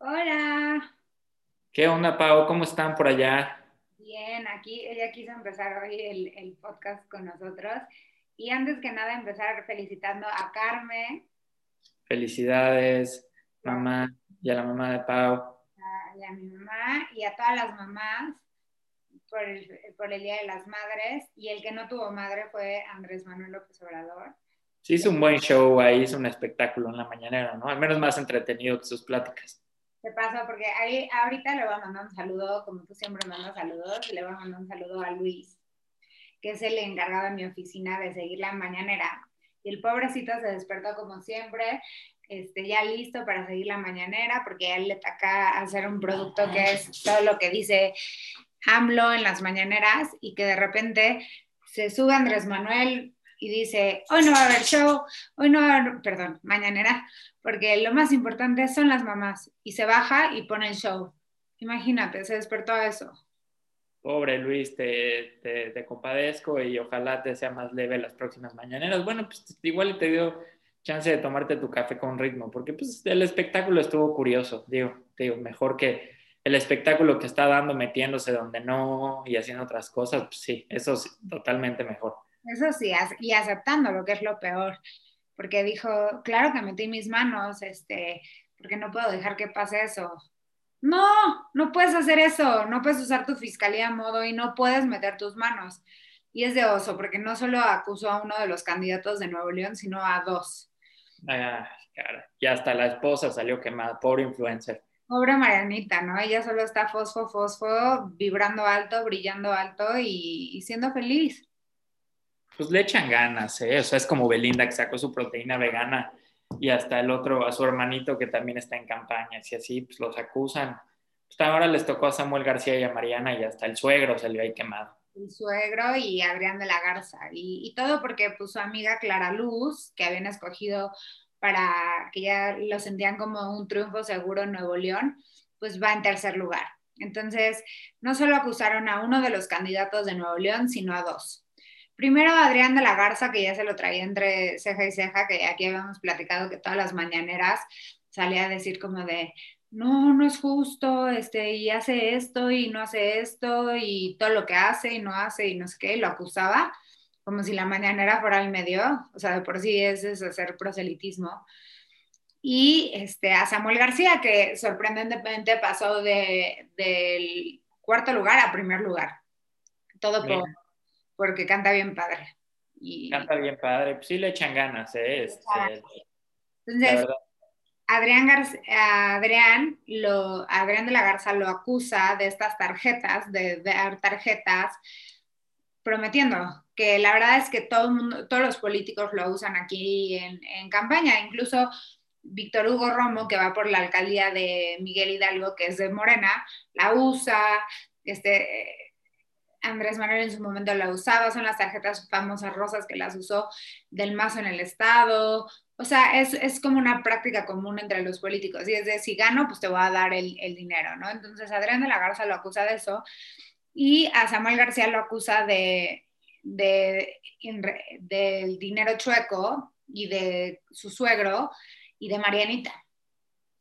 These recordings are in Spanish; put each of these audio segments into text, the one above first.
Hola. ¿Qué onda, Pau? ¿Cómo están por allá? Bien, aquí ella quiso empezar hoy el, el, podcast con nosotros. Y antes que nada, empezar felicitando a Carmen. Felicidades, mamá, y a la mamá de Pau. Y a mi mamá y a todas las mamás por el, por el Día de las Madres. Y el que no tuvo madre fue Andrés Manuel López Obrador. Sí, hizo un buen show ahí, hizo un espectáculo en la mañanera, ¿no? Al menos más entretenido que sus pláticas. Te paso, porque ahí, ahorita le voy a mandar un saludo, como tú siempre mandas saludos, le voy a mandar un saludo a Luis, que es el encargado de mi oficina de seguir la mañanera. Y el pobrecito se despertó como siempre, este, ya listo para seguir la mañanera, porque a él le toca hacer un producto que es todo lo que dice AMLO en las mañaneras y que de repente se sube Andrés Manuel y dice, hoy no va a haber show, hoy no va a haber, perdón, mañanera, porque lo más importante son las mamás. Y se baja y pone el show. Imagínate, se despertó a eso. Pobre Luis, te, te, compadezco y ojalá te sea más leve las próximas mañaneras. Bueno, pues igual te dio chance de tomarte tu café con ritmo, porque pues el espectáculo estuvo curioso, digo, digo, mejor que el espectáculo que está dando metiéndose donde no y haciendo otras cosas, pues sí, eso es totalmente mejor. Eso sí, y aceptando lo que es lo peor, porque dijo, claro que metí mis manos, este, porque no puedo dejar que pase eso. No, no puedes hacer eso, no puedes usar tu fiscalía a modo y no puedes meter tus manos. Y es de oso, porque no solo acusó a uno de los candidatos de Nuevo León, sino a dos. Ah, cara. Y hasta la esposa salió quemada, pobre influencer. Pobre Marianita, ¿no? Ella solo está fosfo, fosfo, vibrando alto, brillando alto y siendo feliz pues le echan ganas, ¿eh? O sea, es como Belinda que sacó su proteína vegana y hasta el otro, a su hermanito que también está en campaña, y así, pues los acusan. Pues ahora les tocó a Samuel García y a Mariana y hasta el suegro salió ahí quemado. El suegro y Adrián de la Garza. Y, y todo porque pues, su amiga Clara Luz, que habían escogido para que ya lo sentían como un triunfo seguro en Nuevo León, pues va en tercer lugar. Entonces, no solo acusaron a uno de los candidatos de Nuevo León, sino a dos. Primero Adrián de la Garza, que ya se lo traía entre ceja y ceja, que aquí habíamos platicado que todas las mañaneras salía a decir como de, no, no es justo, este, y hace esto y no hace esto, y todo lo que hace y no hace y no sé qué, lo acusaba, como si la mañanera fuera el medio, o sea, de por sí es, es hacer proselitismo. Y este, a Samuel García, que sorprendentemente pasó de, del cuarto lugar a primer lugar. Todo por, porque canta bien padre. Y, canta bien padre, sí le echan ganas, ¿eh? Este, Entonces, Adrián, Adrián, lo, Adrián de la Garza lo acusa de estas tarjetas, de, dar tarjetas prometiendo, que la verdad es que todo mundo, todos los políticos lo usan aquí en, en campaña, incluso Víctor Hugo Romo, que va por la alcaldía de Miguel Hidalgo, que es de Morena, la usa, este, Andrés Manuel en su momento la usaba, son las tarjetas famosas rosas que las usó del mazo en el Estado. O sea, es, como una práctica común entre los políticos. Y es de, si gano, pues te voy a dar el, dinero, ¿no? Entonces, Adrián de la Garza lo acusa de eso. Y a Samuel García lo acusa de, de del dinero chueco y de su suegro y de Marianita.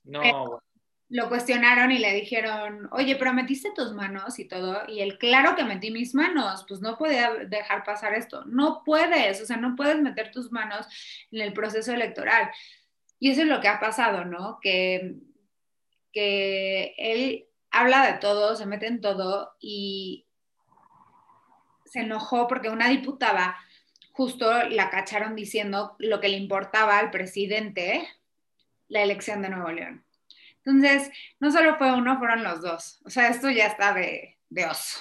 No lo cuestionaron y le dijeron, oye, pero metiste tus manos y todo, y él, claro que metí mis manos, pues no podía dejar pasar esto, no puedes, o sea, no puedes meter tus manos en el proceso electoral. Y eso es lo que ha pasado, ¿no? Que, que él habla de todo, se mete en todo y se enojó porque una diputada justo la cacharon diciendo lo que le importaba al presidente la elección de Nuevo León. Entonces, no solo fue uno, fueron los dos. O sea, esto ya está de, de oso.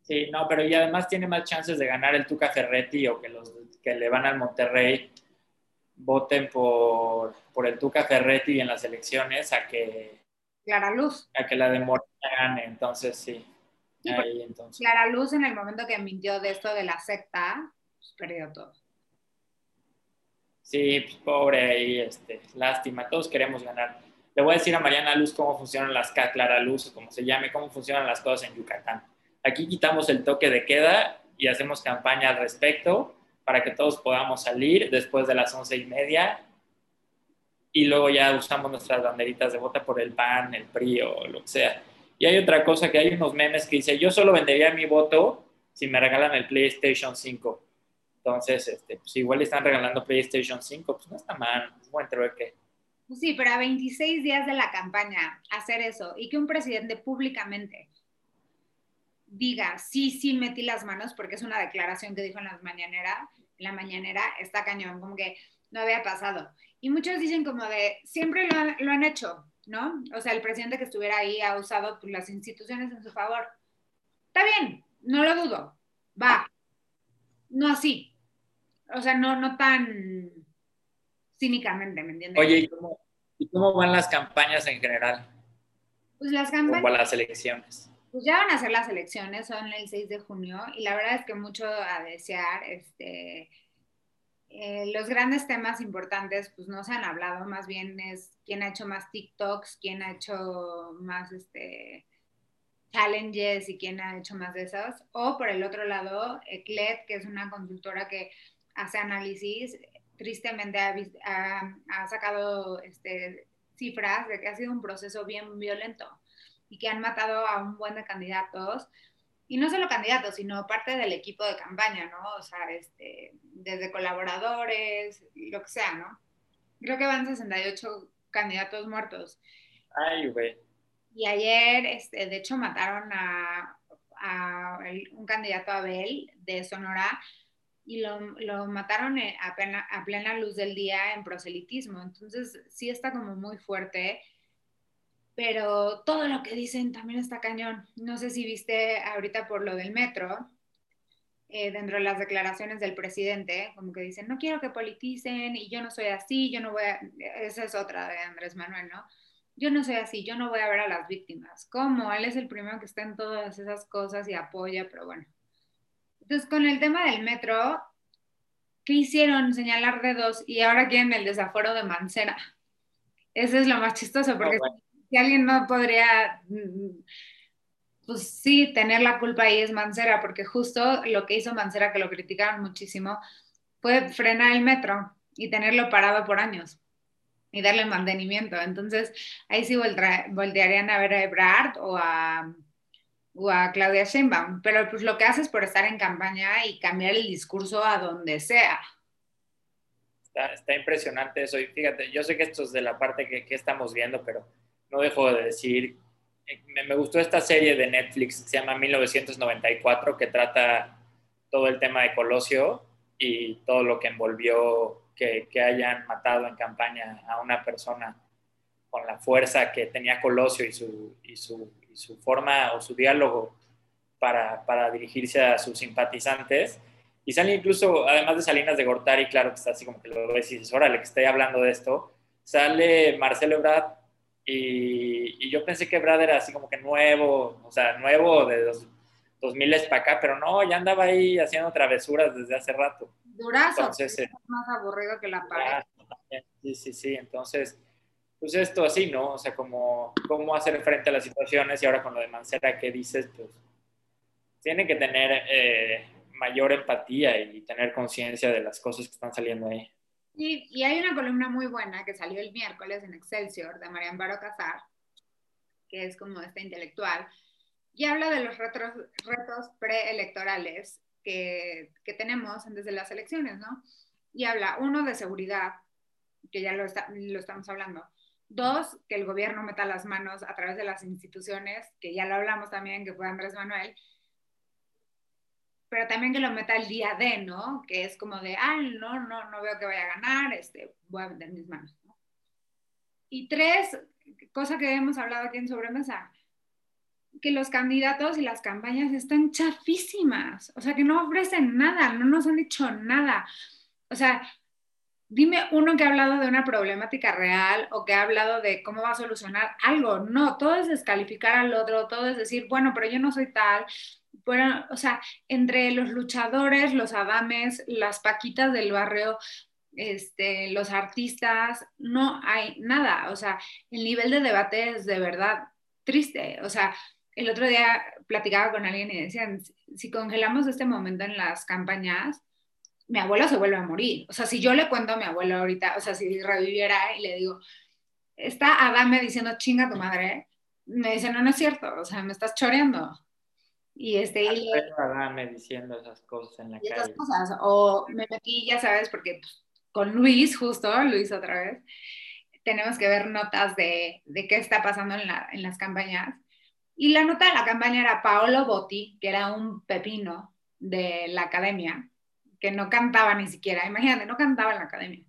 Sí, no, pero y además tiene más chances de ganar el Tuca Ferretti o que los que le van al Monterrey voten por, por el Tuca Ferretti en las elecciones a que Clara Luz. A que la de Morena gane, entonces sí. Ahí, entonces. Clara Luz en el momento que mintió de esto de la secta, pues perdió todo. Sí, pues pobre ahí, este, lástima, todos queremos ganar. Le voy a decir a Mariana Luz cómo funcionan las Clara Luz o como se llame, cómo funcionan las cosas en Yucatán. Aquí quitamos el toque de queda y hacemos campaña al respecto para que todos podamos salir después de las once y media y luego ya usamos nuestras banderitas de vota por el PAN, el PRI o lo que sea. Y hay otra cosa que hay unos memes que dice, yo solo vendería mi voto si me regalan el PlayStation 5. Entonces, este, pues igual están regalando PlayStation 5, pues no está mal, es buen trueque. Pues sí, pero a 26 días de la campaña hacer eso y que un presidente públicamente diga, sí, sí metí las manos, porque es una declaración que dijo en, las mañanera, en la mañanera, está cañón, como que no había pasado. Y muchos dicen como de, siempre lo, han hecho, ¿no? O sea, el presidente que estuviera ahí ha usado pues, las instituciones en su favor. Está bien, no lo dudo, va. No así. O sea, no, no tan cínicamente, ¿me entiendes? Oye, ¿y cómo, ¿y cómo van las campañas en general? Pues las campañas... ¿Cómo van las elecciones? Pues ya van a ser las elecciones, son el 6 de junio, y la verdad es que mucho a desear, este eh, los grandes temas importantes pues no se han hablado, más bien es quién ha hecho más TikToks, quién ha hecho más este, challenges y quién ha hecho más de esos. O por el otro lado, Eclet, que es una consultora que hace análisis, tristemente ha, ha, sacado este, cifras de que ha sido un proceso bien violento y que han matado a un buen de candidatos y no solo candidatos, sino parte del equipo de campaña, ¿no? O sea, este, desde colaboradores, lo que sea, ¿no? Creo que van 68 candidatos muertos. Ay, güey. Y ayer, este, de hecho, mataron a, a un candidato Abel de Sonora y lo, lo mataron a plena, a plena luz del día en proselitismo. Entonces, sí está como muy fuerte pero todo lo que dicen también está cañón. No sé si viste ahorita por lo del metro, eh, dentro de las declaraciones del presidente, como que dicen, no quiero que politicen y yo no soy así, yo no voy a, esa es otra de Andrés Manuel, ¿no? Yo no soy así, yo no voy a ver a las víctimas. ¿Cómo? Él es el primero que está en todas esas cosas y apoya, pero bueno. Entonces, con el tema del metro, ¿qué hicieron? Señalar dedos y ahora quieren el desaforo de Mancera. Ese es lo más chistoso, porque si alguien no podría, mm, pues sí, tener la culpa ahí es Mancera, porque justo lo que hizo Mancera, que lo criticaron muchísimo, fue frenar el metro y tenerlo parado por años y darle mantenimiento. Entonces, ahí sí voltearían a ver a Ebrard o a, o a Claudia Sheinbaum, pero pues lo que hace es por estar en campaña y cambiar el discurso a donde sea. Está, impresionante eso. Y fíjate, yo sé que esto es de la parte que, que estamos viendo, pero no dejo de decir, me, gustó esta serie de Netflix se llama 1994, que trata todo el tema de Colosio y todo lo que envolvió que, que hayan matado en campaña a una persona con la fuerza que tenía Colosio y su, y su, su forma o su diálogo para, para, dirigirse a sus simpatizantes. Y sale incluso, además de Salinas de Gortari, claro que está así como que lo ves y dices, órale, que estoy hablando de esto, sale Marcelo Ebrard y, yo pensé que Brad era así como que nuevo, o sea, nuevo de los 2000 para acá, pero no, ya andaba ahí haciendo travesuras desde hace rato. Durazo, Entonces, es más aburrido que la pared. Sí, sí, sí, entonces, pues esto así, ¿no? O sea, como cómo hacer frente a las situaciones y ahora con lo de Mancera, ¿qué dices? Pues tiene que tener eh, mayor empatía y tener conciencia de las cosas que están saliendo ahí. Y, hay una columna muy buena que salió el miércoles en Excelsior de Marian Baro Casar, que es como esta intelectual, y habla de los retos, retos preelectorales que, que tenemos antes de las elecciones, ¿no? Y habla, uno, de seguridad, que ya lo, lo estamos hablando. Dos, que el gobierno meta las manos a través de las instituciones, que ya lo hablamos también, que fue Andrés Manuel, pero también que lo meta el día de, ¿no? Que es como de, ah, no, no, no veo que vaya a ganar, este, voy a vender mis manos, ¿no? Y tres, cosa que hemos hablado aquí en Sobremesa, que los candidatos y las campañas están chafísimas, o sea, que no ofrecen nada, no nos han dicho nada. O sea, dime uno que ha hablado de una problemática real o que ha hablado de cómo va a solucionar algo. No, todo es descalificar al otro, todo es decir, bueno, pero yo no soy tal, bueno, o sea, entre los luchadores, los adames, las paquitas del barrio, este, los artistas, no hay nada. O sea, el nivel de debate es de verdad triste. O sea, el otro día platicaba con alguien y decían, si congelamos este momento en las campañas, mi abuelo se vuelve a morir. O sea, si yo le cuento a mi abuelo ahorita, o sea, si reviviera y le digo, está Adame diciendo chinga tu madre, me dice, no, no es cierto, o sea, me estás choreando. Y este. Y Adame diciendo esas cosas en la calle. Esas cosas. O me metí, ya sabes, porque pues, con Luis, justo, Luis otra vez, tenemos que ver notas de, de qué está pasando en, la, en las campañas. Y la nota de la campaña era Paolo Botti, que era un pepino de la academia, que no cantaba ni siquiera, imagínate, no cantaba en la academia,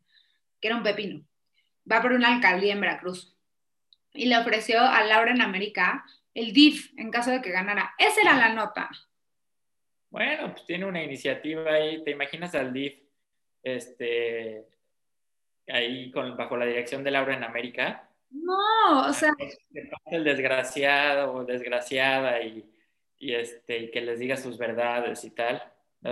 que era un pepino. Va por una alcaldía en Veracruz. Y le ofreció a Laura en América el DIF en caso de que ganara. Esa era la nota. Bueno, pues tiene una iniciativa ahí. ¿Te imaginas al DIF este, ahí con, bajo la dirección de Laura en América? No, o sea. El desgraciado o desgraciada y, y, este, y que les diga sus verdades y tal.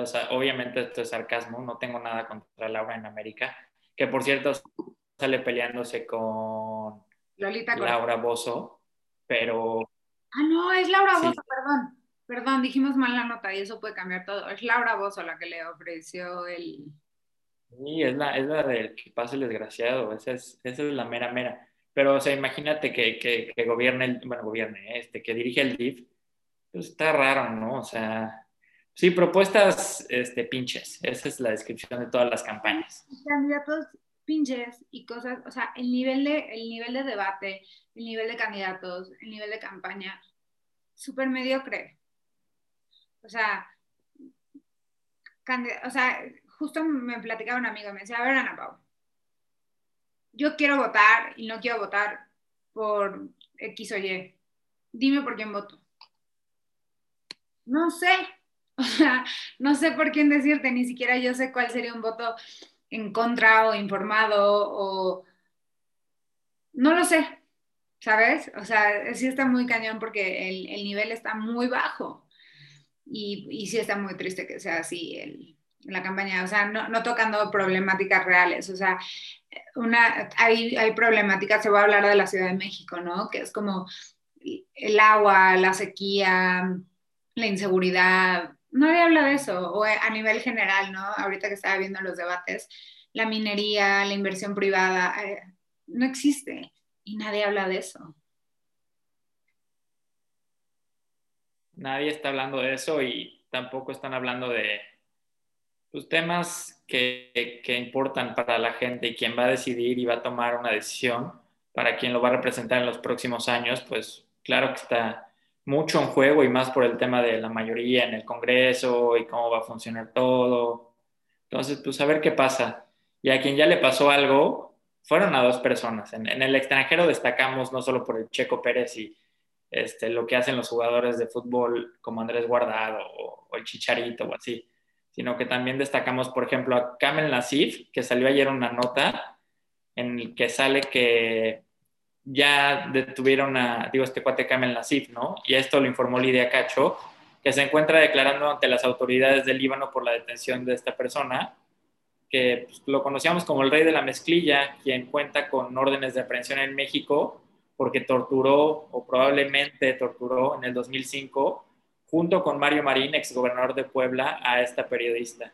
O sea, obviamente esto es sarcasmo, no tengo nada contra Laura en América, que por cierto sale peleándose con Laura Bozo, pero... Ah, no, es Laura Bozo, perdón. Perdón, dijimos mal la nota y eso puede cambiar todo. Es Laura Bozo la que le ofreció el... Sí, es la, es la del que pasa el desgraciado, esa es, esa es la mera mera. Pero, o sea, imagínate que, que, que gobierne, el, bueno, gobierne, este, que dirige el DIF, pues está raro, ¿no? O sea, Sí, propuestas este, pinches. Esa es la descripción de todas las campañas. Candidatos pinches y cosas, o sea, el nivel de, el nivel de debate, el nivel de candidatos, el nivel de campaña, súper mediocre. O sea, o sea, justo me platicaba un amigo, me decía, a ver, Ana Pau, yo quiero votar y no quiero votar por X o Y. Dime por quién voto. No sé, O sea, no sé por quién decirte, ni siquiera yo sé cuál sería un voto en contra o informado o... No lo sé, ¿sabes? O sea, sí está muy cañón porque el, nivel está muy bajo y, y, sí está muy triste que sea así el, la campaña, o sea, no, tocando problemáticas reales, o sea, una, hay, hay problemáticas, se va a hablar de la Ciudad de México, ¿no? Que es como el agua, la sequía, la inseguridad, nadie habla de eso, o a nivel general, ¿no? Ahorita que estaba viendo los debates, la minería, la inversión privada, eh, no existe y nadie habla de eso. Nadie está hablando de eso y tampoco están hablando de los pues, temas que, que importan para la gente y quien va a decidir y va a tomar una decisión para quien lo va a representar en los próximos años, pues claro que está mucho en juego y más por el tema de la mayoría en el Congreso y cómo va a funcionar todo. Entonces, pues a ver qué pasa. Y a quien ya le pasó algo, fueron a dos personas. En, el extranjero destacamos no solo por el Checo Pérez y este, lo que hacen los jugadores de fútbol como Andrés Guardado o, el Chicharito o así, sino que también destacamos, por ejemplo, a Kamel Nasif, que salió ayer una nota en el que sale que ya detuvieron a, digo, este cuate Kamel Nasif, ¿no? Y esto lo informó Lidia Cacho, que se encuentra declarando ante las autoridades del Líbano por la detención de esta persona, que pues, lo conocíamos como el rey de la mezclilla, quien cuenta con órdenes de aprehensión en México porque torturó o probablemente torturó en el 2005 junto con Mario Marín, exgobernador de Puebla, a esta periodista.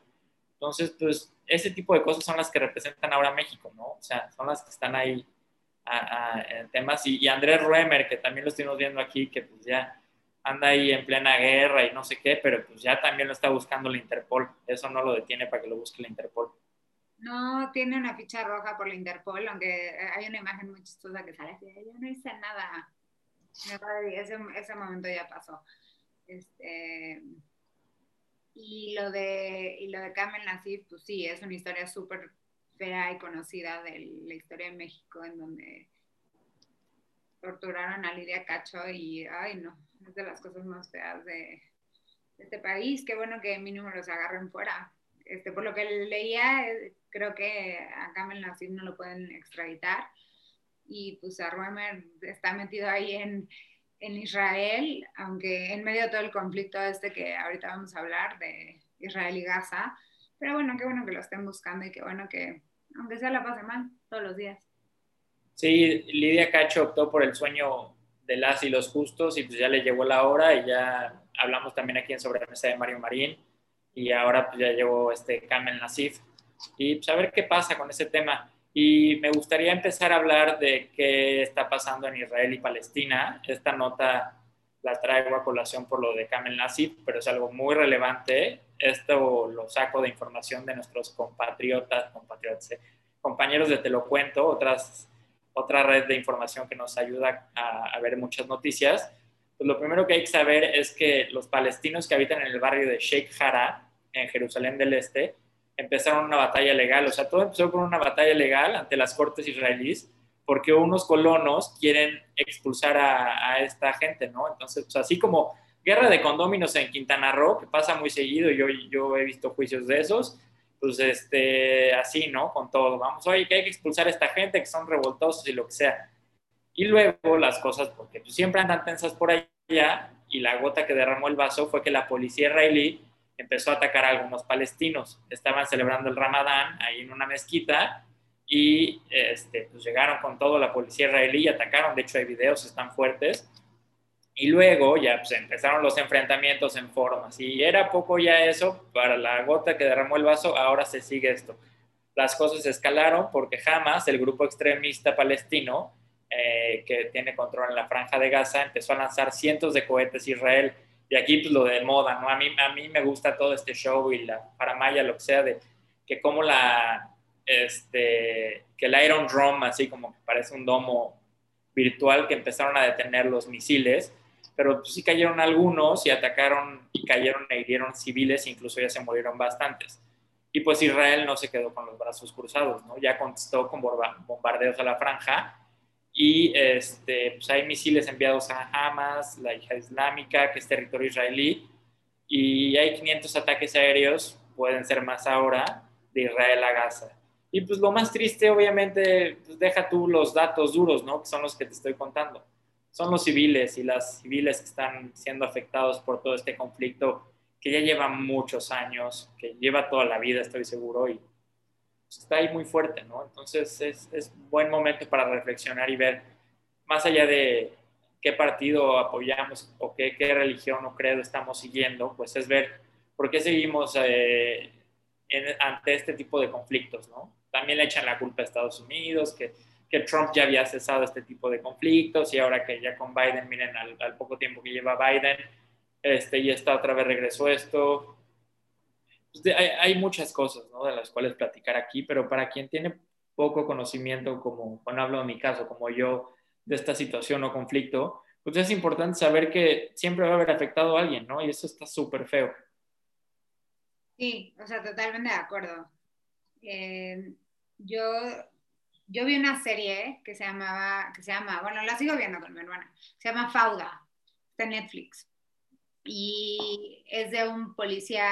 Entonces, pues ese tipo de cosas son las que representan ahora México, ¿no? O sea, son las que están ahí a, temas. Y, Andrés Ruemer, que también lo estuvimos viendo aquí, que pues ya anda ahí en plena guerra y no sé qué, pero pues ya también lo está buscando la Interpol. Eso no lo detiene para que lo busque la Interpol. No tiene una ficha roja por la Interpol, aunque hay una imagen muy chistosa que sale así, yo no hice nada. Ese, ese momento ya pasó. Este, y lo de, y lo de Nasif, pues sí, es una historia súper y conocida de la historia de México, en donde torturaron a Lidia Cacho y, ay, no, es de las cosas más feas de, este país. Qué bueno que mínimo los agarren fuera. Este, por lo que leía, creo que a Kamel Nassim no lo pueden extraditar. Y pues a Ruemer está metido ahí en, en Israel, aunque en medio de todo el conflicto este que ahorita vamos a hablar de Israel y Gaza. Pero bueno, qué bueno que lo estén buscando y qué bueno que aunque sea la pase mal, todos los días. Sí, Lidia Cacho optó por el sueño de las y los justos y pues ya le llegó la hora y ya hablamos también aquí en Sobre la Mesa de Mario Marín, y ahora pues, ya llevo este Kamel Nasif y pues a ver qué pasa con ese tema. Y me gustaría empezar a hablar de qué está pasando en Israel y Palestina. Esta nota la traigo a colación por lo de Kamel Nasif, pero es algo muy relevante. Esto lo saco de información de nuestros compatriotas, compatriotas, eh, compañeros de Te lo cuento, otras, otra red de información que nos ayuda a, a ver muchas noticias. Pues lo primero que hay que saber es que los palestinos que habitan en el barrio de Sheikh Jarrah, en Jerusalén del Este, empezaron una batalla legal. O sea, todo empezó con una batalla legal ante las cortes israelíes porque unos colonos quieren expulsar a, esta gente, ¿no? Entonces, pues así como guerra de condóminos en Quintana Roo, que pasa muy seguido, yo, yo he visto juicios de esos, pues este, así, ¿no? Con todo, vamos, oye, que hay que expulsar a esta gente, que son revoltosos y lo que sea. Y luego las cosas, porque pues, siempre andan tensas por allá, y la gota que derramó el vaso fue que la policía israelí empezó a atacar a algunos palestinos. Estaban celebrando el Ramadán ahí en una mezquita y este, pues llegaron con todo la policía israelí y atacaron. De hecho, hay videos, están fuertes. Y luego ya pues, empezaron los enfrentamientos en formas. Y era poco ya eso, para la gota que derramó el vaso, ahora se sigue esto. Las cosas escalaron porque Hamas, el grupo extremista palestino, eh, que tiene control en la franja de Gaza, empezó a lanzar cientos de cohetes a Israel y aquí pues lo de moda, ¿no? A mí, a mí me gusta todo este show y la paramaya, lo que sea, de que como la, este, que el Iron Drum, así como que parece un domo virtual, que empezaron a detener los misiles, pero pues, sí cayeron algunos y atacaron y cayeron e hirieron civiles, incluso ya se murieron bastantes. Y pues Israel no se quedó con los brazos cruzados, ¿no? Ya contestó con bombardeos a la franja y este, pues hay misiles enviados a Hamas, la hija islámica, que es territorio israelí, y hay 500 ataques aéreos, pueden ser más ahora, de Israel a Gaza. Y pues lo más triste, obviamente, pues deja tú los datos duros, ¿no? Que son los que te estoy contando. Son los civiles y las civiles que están siendo afectados por todo este conflicto que ya lleva muchos años, que lleva toda la vida, estoy seguro, y está ahí muy fuerte, ¿no? Entonces es, es buen momento para reflexionar y ver, más allá de qué partido apoyamos o qué, qué religión o credo estamos siguiendo, pues es ver por qué seguimos eh, ante este tipo de conflictos, ¿no? También le echan la culpa a Estados Unidos, que, que, Trump ya había cesado este tipo de conflictos y ahora que ya con Biden, miren, al, poco tiempo que lleva Biden, este, y está otra vez regresó esto, pues, hay, muchas cosas ¿no? de las cuales platicar aquí, pero para quien tiene poco conocimiento, como cuando hablo de mi caso, como yo, de esta situación o conflicto, pues es importante saber que siempre va a haber afectado a alguien, ¿no? Y eso está súper feo. Sí, o sea, totalmente de acuerdo. Eh, yo, yo vi una serie que se llamaba, que se llama, bueno, la sigo viendo con mi hermana, se llama Fauda, de Netflix y es de un policía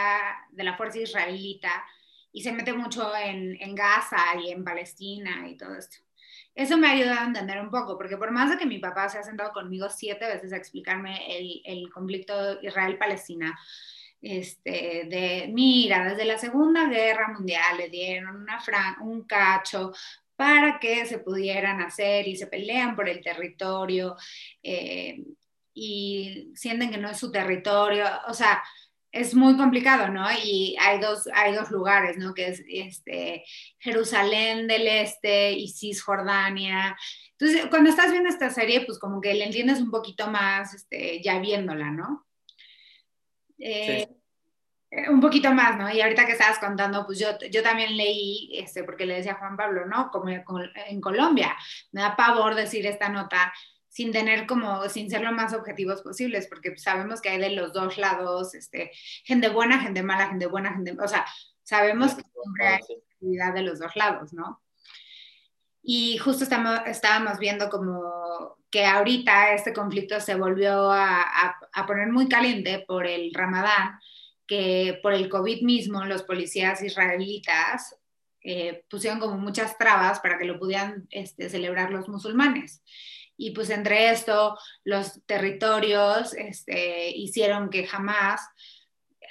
de la fuerza israelita y se mete mucho en, en, Gaza y en Palestina y todo esto. Eso me ha ayudado a entender un poco, porque por más de que mi papá se ha sentado conmigo siete veces a explicarme el, el conflicto Israel-Palestina, este, de, mira, desde la Segunda Guerra Mundial le dieron una un cacho para que se pudieran hacer y se pelean por el territorio. Eh, y sienten que no es su territorio, o sea, es muy complicado, ¿no? Y hay dos, hay dos lugares, ¿no? Que es este, Jerusalén del Este y Cisjordania. Entonces, cuando estás viendo esta serie, pues como que le entiendes un poquito más, este, ya viéndola, ¿no? Eh, eh, un poquito más, ¿no? Y ahorita que estabas contando, pues yo, yo también leí, este, porque le decía a Juan Pablo, ¿no? Como en Colombia, me da pavor decir esta nota, sin tener como, sin ser lo más objetivos posibles, porque sabemos que hay de los dos lados, este, gente buena, gente mala, gente buena, gente, o sea, sabemos que siempre hay actividad de los dos lados, ¿no? Y justo estamos, estábamos viendo como que ahorita este conflicto se volvió a, a, poner muy caliente por el Ramadán, que por el COVID mismo los policías israelitas eh, pusieron como muchas trabas para que lo pudieran este, celebrar los musulmanes y pues entre esto los territorios este, hicieron que jamás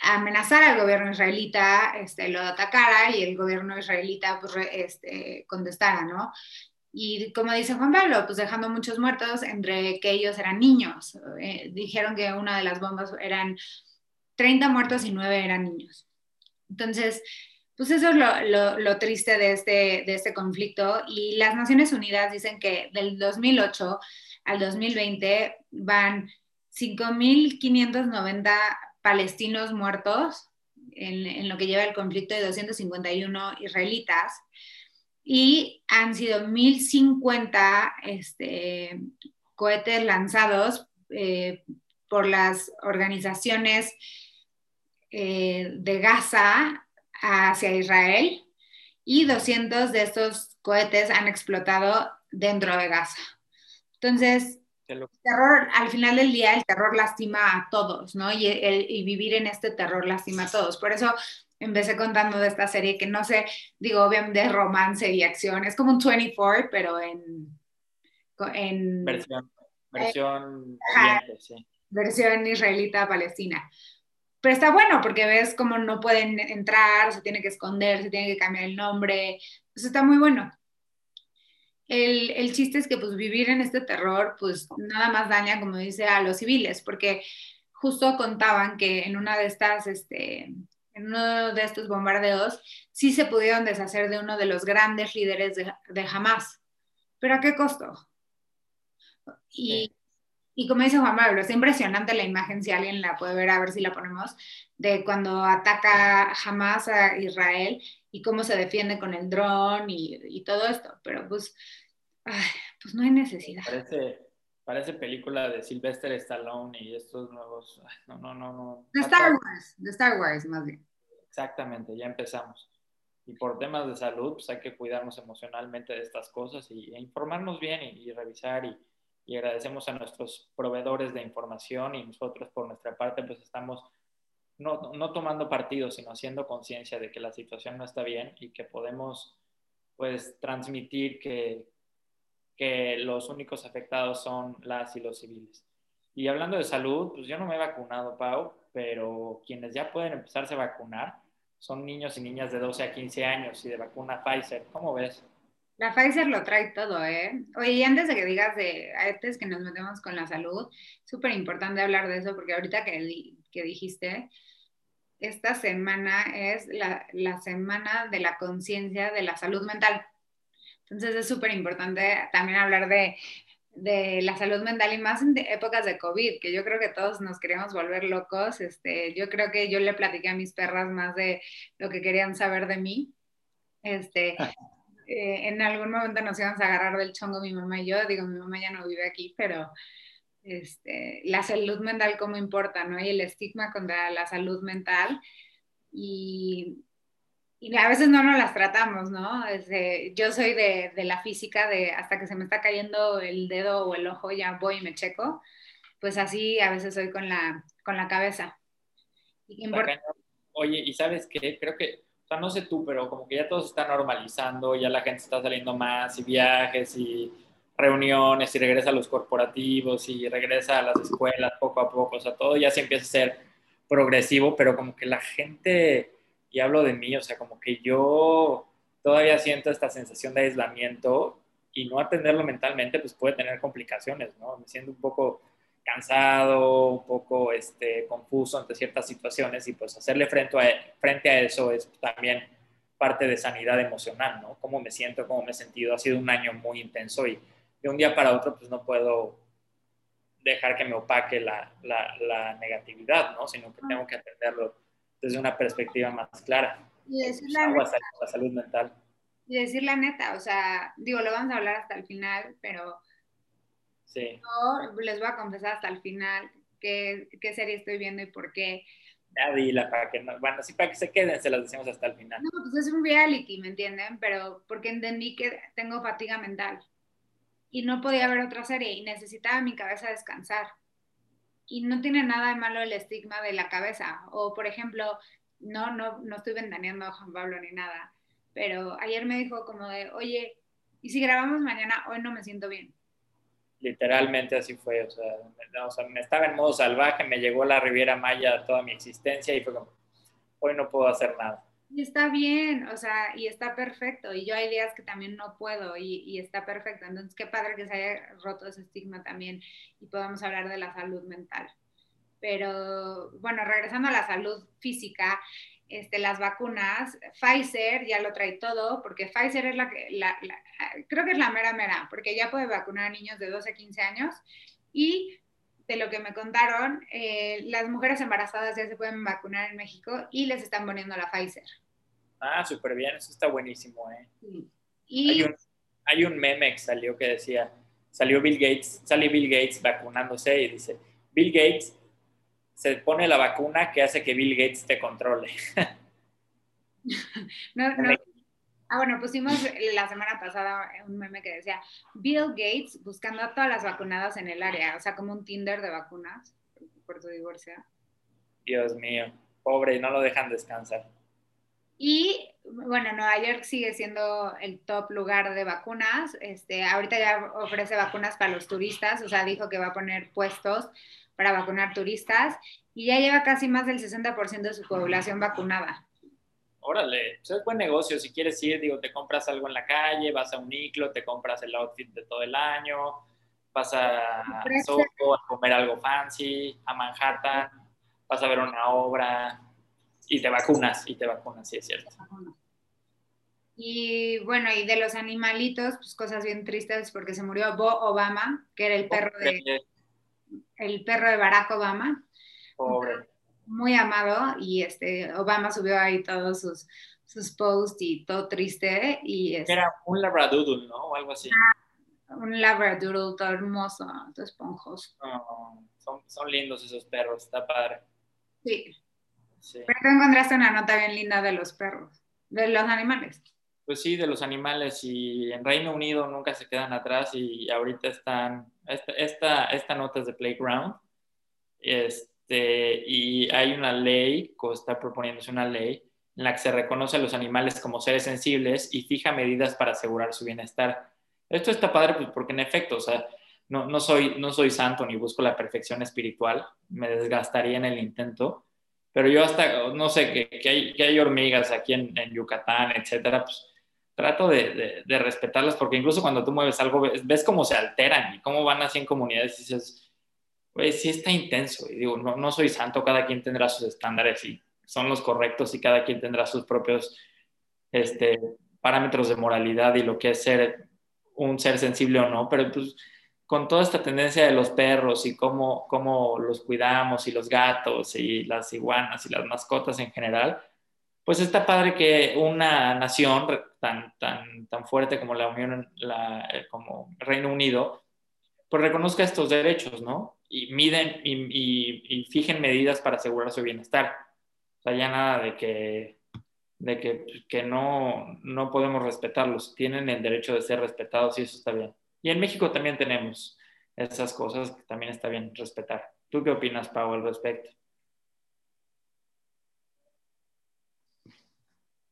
amenazara al gobierno israelita, este, lo atacara y el gobierno israelita pues, este, contestara, ¿no? Y como dice Juan Pablo, pues dejando muchos muertos, entre que ellos eran niños. Eh, dijeron que una de las bombas eran 30 muertos y 9 eran niños. Entonces, pues eso es lo, triste de este, de este conflicto. Y las Naciones Unidas dicen que del 2008 al 2020 van 5.590 palestinos muertos en, en, lo que lleva el conflicto de 251 israelitas y han sido 1.050 este, cohetes lanzados eh, por las organizaciones eh, de Gaza hacia Israel y 200 de estos cohetes han explotado dentro de Gaza. Entonces, el terror, al final del día, el terror lastima a todos, ¿no? Y, y vivir en este terror lastima a todos. Por eso empecé contando de esta serie que no sé, digo, obviamente de romance y acción. Es como un 24, pero en... en versión, versión, sí. versión israelita-palestina. Pero está bueno porque ves cómo no pueden entrar, se tiene que esconder, se tiene que cambiar el nombre. Pues está muy bueno. El, el, chiste es que pues vivir en este terror pues nada más daña, como dice, a los civiles, porque justo contaban que en una de estas, este, en uno de estos bombardeos, sí se pudieron deshacer de uno de los grandes líderes de, de Hamas. ¿Pero a qué costo? Y, y como dice Juan Pablo, es impresionante la imagen, si alguien la puede ver, a ver si la ponemos, de cuando ataca Hamas a Israel y cómo se defiende con el dron y, y, todo esto. Pero pues, ay, pues no hay necesidad. Parece, parece película de Sylvester Stallone y estos nuevos. no, no, no, no. De Star Wars, de Star Wars, más bien. Exactamente, ya empezamos. Y por temas de salud, pues hay que cuidarnos emocionalmente de estas cosas y, e informarnos bien y, revisar y, y, agradecemos a nuestros proveedores de información y nosotros por nuestra parte pues estamos no, no tomando partido, sino haciendo conciencia de que la situación no está bien y que podemos pues transmitir que, que los únicos afectados son las y los civiles. Y hablando de salud, pues yo no me he vacunado, Pau, pero quienes ya pueden empezarse a vacunar son niños y niñas de 12 a 15 años y de vacuna Pfizer. ¿Cómo ves? La Pfizer lo trae todo, ¿eh? Oye, antes de que digas de antes que nos metemos con la salud, súper importante hablar de eso porque ahorita que, que dijiste, esta semana es la, la semana de la conciencia de la salud mental. Entonces es súper importante también hablar de, de, la salud mental y más en épocas de COVID, que yo creo que todos nos queríamos volver locos. Este, yo creo que yo le platiqué a mis perras más de lo que querían saber de mí. Este, eh, en algún momento nos íbamos a agarrar del chongo mi mamá y yo. Digo, mi mamá ya no vive aquí, pero este, la salud mental como importa, ¿no? Y el estigma contra la salud mental. Y, y a veces no nos las tratamos, ¿no? Este, yo soy de, de, la física, de hasta que se me está cayendo el dedo o el ojo, ya voy y me checo. Pues así a veces soy con la, con la cabeza. Oye, y sabes qué, creo que, o sea, no sé tú, pero como que ya todo se está normalizando, ya la gente está saliendo más y viajes y reuniones y regresa a los corporativos y regresa a las escuelas poco a poco, o sea, todo ya se empieza a ser progresivo, pero como que la gente, y hablo de mí, o sea, como que yo todavía siento esta sensación de aislamiento y no atenderlo mentalmente, pues puede tener complicaciones, ¿no? Me siento un poco cansado, un poco este, confuso ante ciertas situaciones y pues hacerle frente a, frente a eso es también parte de sanidad emocional, ¿no? Cómo me siento, cómo me he sentido. Ha sido un año muy intenso y de un día para otro, pues no puedo dejar que me opaque la, la, negatividad, ¿no? Sino que tengo que atenderlo desde una perspectiva más clara. Y decir la, neta, la salud mental. Y decir la neta, o sea, digo, lo vamos a hablar hasta el final, pero sí. yo les voy a confesar hasta el final qué, qué serie estoy viendo y por qué. Ya dila para que no, bueno, sí para que se queden, se las decimos hasta el final. No, pues es un reality, ¿me entienden? Pero porque entendí que tengo fatiga mental y no podía ver otra serie y necesitaba mi cabeza descansar. Y no tiene nada de malo el estigma de la cabeza. O, por ejemplo, no, no, no estoy ventaneando a Juan Pablo ni nada, pero ayer me dijo como de, oye, ¿y si grabamos mañana? Hoy no me siento bien. Literalmente así fue, o sea, me estaba en modo salvaje, me llegó la Riviera Maya toda mi existencia y fue como, hoy no puedo hacer nada. Y está bien, o sea, y está perfecto. Y yo hay días que también no puedo y, y, está perfecto. Entonces, qué padre que se haya roto ese estigma también y podamos hablar de la salud mental. Pero bueno, regresando a la salud física, este, las vacunas, Pfizer ya lo trae todo, porque Pfizer es la que, la, creo que es la mera mera, porque ya puede vacunar a niños de 12 a 15 años y de lo que me contaron, eh, las mujeres embarazadas ya se pueden vacunar en México y les están poniendo la Pfizer. Ah, súper bien, eso está buenísimo, ¿eh? Y... Hay, un, hay un meme que salió que decía, salió Bill Gates, sale Bill Gates vacunándose y dice, Bill Gates se pone la vacuna que hace que Bill Gates te controle. no, no. Ah, bueno, pusimos la semana pasada un meme que decía Bill Gates buscando a todas las vacunadas en el área, o sea, como un Tinder de vacunas por su divorcio. Dios mío, pobre, no lo dejan descansar. Y bueno, Nueva York sigue siendo el top lugar de vacunas. Este, ahorita ya ofrece vacunas para los turistas, o sea, dijo que va a poner puestos para vacunar turistas y ya lleva casi más del 60% de su población vacunada. Órale, eso es buen negocio. Si quieres ir, digo, te compras algo en la calle, vas a un Niclo, te compras el outfit de todo el año, vas a Soho a comer algo fancy, a Manhattan, vas a ver una obra y te vacunas, y te vacunas, sí es cierto. Y bueno, y de los animalitos, pues cosas bien tristes porque se murió Bo Obama, que era el perro de el perro de Barack Obama. Pobre. Muy amado y este Obama subió ahí todos sus, sus posts y todo triste. Y este Era un labradoodle, ¿no? O algo así. Ah, un labradoodle todo hermoso, todo esponjoso. son, son, lindos esos perros, está padre. Sí. sí. Pero tú encontraste una nota bien linda de los perros, de los animales. Pues sí, de los animales y en Reino Unido nunca se quedan atrás y ahorita están, esta, esta, nota es de Playground este, y hay una ley, está proponiéndose una ley en la que se reconoce a los animales como seres sensibles y fija medidas para asegurar su bienestar. Esto está padre pues, porque en efecto, o sea, no, no, soy, no soy santo ni busco la perfección espiritual, me desgastaría en el intento, pero yo hasta, no sé, que, hay, que hay, hormigas aquí en, en Yucatán, etcétera, pues trato de, de, respetarlas porque incluso cuando tú mueves algo ves, cómo se alteran y cómo van así en comunidades y dices, güey, sí está intenso. Y digo, no, no soy santo, cada quien tendrá sus estándares y son los correctos y cada quien tendrá sus propios este, parámetros de moralidad y lo que es ser un ser sensible o no, pero pues con toda esta tendencia de los perros y cómo, cómo los cuidamos y los gatos y las iguanas y las mascotas en general, pues está padre que una nación tan, tan, tan fuerte como la Unión, la, eh, como Reino Unido, pues reconozca estos derechos, ¿no? Y miden y, y, fijen medidas para asegurar su bienestar. O sea, ya nada de que, de que, que no, no podemos respetarlos. Tienen el derecho de ser respetados y eso está bien. Y en México también tenemos esas cosas que también está bien respetar. ¿Tú qué opinas, Pau, al respecto?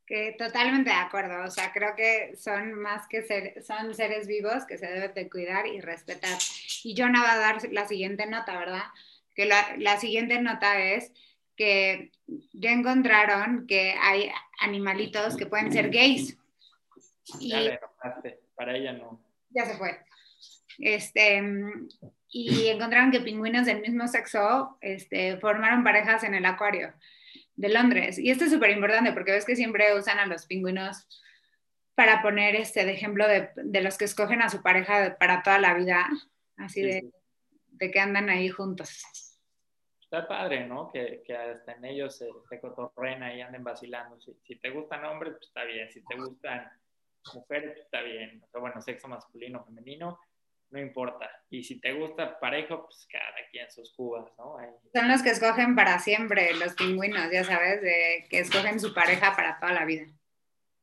Que totalmente de acuerdo, o sea, creo que son más que ser, son seres vivos que se deben de cuidar y respetar. Y yo no va a dar la siguiente nota, ¿verdad? Que la, la siguiente nota es que ya encontraron que hay animalitos que pueden ser gays. Ya le para ella no. Ya se fue. Este, y encontraron que pingüinos del mismo sexo este, formaron parejas en el acuario de Londres. Y esto es súper importante porque ves que siempre usan a los pingüinos para poner este de ejemplo de, de los que escogen a su pareja para toda la vida, así de, de, que andan ahí juntos. Está padre, ¿no? Que, que hasta en ellos se, se cotorren y anden vacilando. Si, si, te gustan hombres, pues está bien. Si te gustan mujeres, pues está bien. O sea, bueno, sexo masculino, femenino, no importa. Y si te gusta parejo, pues cada quien sus cubas, ¿no? Son los que escogen para siempre, los pingüinos, ya sabes, de que escogen su pareja para toda la vida.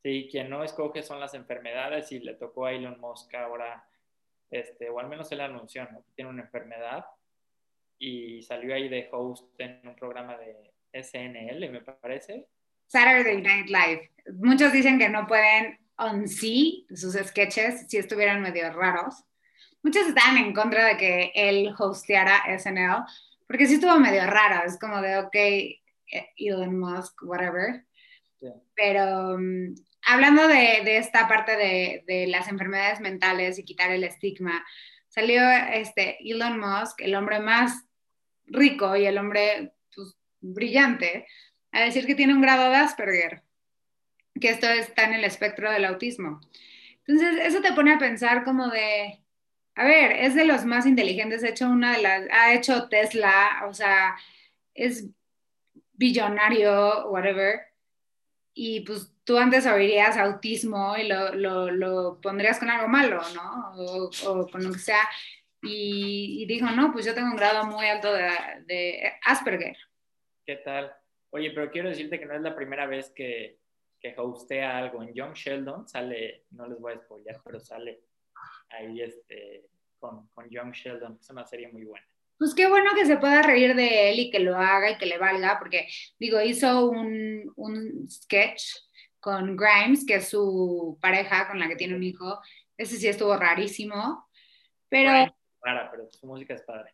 Sí, quien no escoge son las enfermedades y le tocó a Elon Musk ahora, este, o al menos él anunció, ¿no? Que tiene una enfermedad y salió ahí de host en un programa de SNL, me parece. Saturday Night Live. Muchos dicen que no pueden unsee sus sketches si estuvieran medio raros muchos estaban en contra de que él hosteara SNL, porque sí estuvo medio raro, es como de, ok, Elon Musk, whatever. Pero um, hablando de, de, esta parte de, de, las enfermedades mentales y quitar el estigma, salió este Elon Musk, el hombre más rico y el hombre pues, brillante, a decir que tiene un grado de Asperger, que esto está en el espectro del autismo. Entonces, eso te pone a pensar como de, a ver, es de los más inteligentes, ha hecho una de las, ha hecho Tesla, o sea, es billonario, whatever, y pues tú antes oirías autismo y lo, lo, lo pondrías con algo malo, ¿no? O, o, con lo que sea. Y, y, dijo, no, pues yo tengo un grado muy alto de, de, Asperger. ¿Qué tal? Oye, pero quiero decirte que no es la primera vez que, que hostea algo. En Young Sheldon sale, no les voy a spoiler, pero sale ahí este, con, con Young Sheldon, es una serie muy buena pues qué bueno que se pueda reír de él y que lo haga y que le valga, porque digo, hizo un, un sketch con Grimes, que es su pareja con la que tiene un hijo. Ese sí estuvo rarísimo, pero... Rara, pero su música es padre.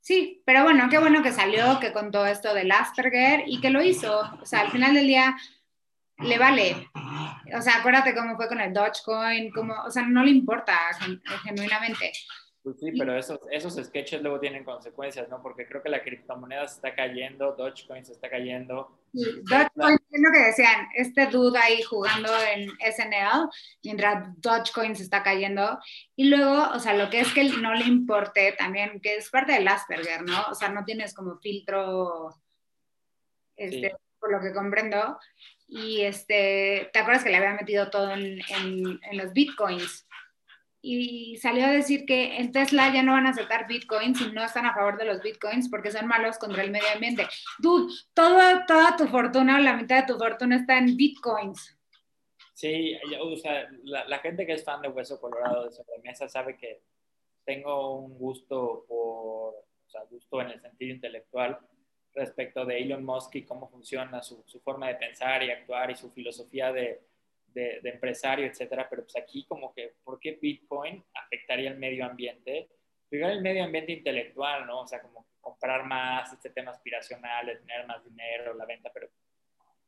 Sí, pero bueno, qué bueno que salió, que contó esto del Asperger y que lo hizo. O sea, al final del día le vale. O sea, acuérdate cómo fue con el Dogecoin, como, o sea, no le importa genuinamente. Pues sí, pero esos, esos sketches luego tienen consecuencias, ¿no? Porque creo que la criptomoneda se está cayendo, Dogecoin se está cayendo. Sí, Dogecoin es lo que decían, este dude ahí jugando en SNL, mientras Dogecoin se está cayendo. Y luego, o sea, lo que es que no le importe también, que es parte del Asperger, ¿no? O sea, no tienes como filtro, este, sí. por lo que comprendo. Y este, ¿te acuerdas que le había metido todo en, en, en los bitcoins? y salió a decir que en Tesla ya no van a aceptar bitcoins y no están a favor de los bitcoins porque son malos contra el medio ambiente. Dude, todo, toda tu fortuna o la mitad de tu fortuna está en bitcoins. Sí, o sea, la, la, gente que es fan de Hueso Colorado de sobremesa sabe que tengo un gusto por, o sea, gusto en el sentido intelectual respecto de Elon Musk y cómo funciona su, su forma de pensar y actuar y su filosofía de, de, de, empresario, etcétera, pero pues aquí como que, ¿por qué Bitcoin afectaría el medio ambiente? Igual el medio ambiente intelectual, ¿no? O sea, como comprar más, este tema aspiracional, de tener más dinero, la venta, pero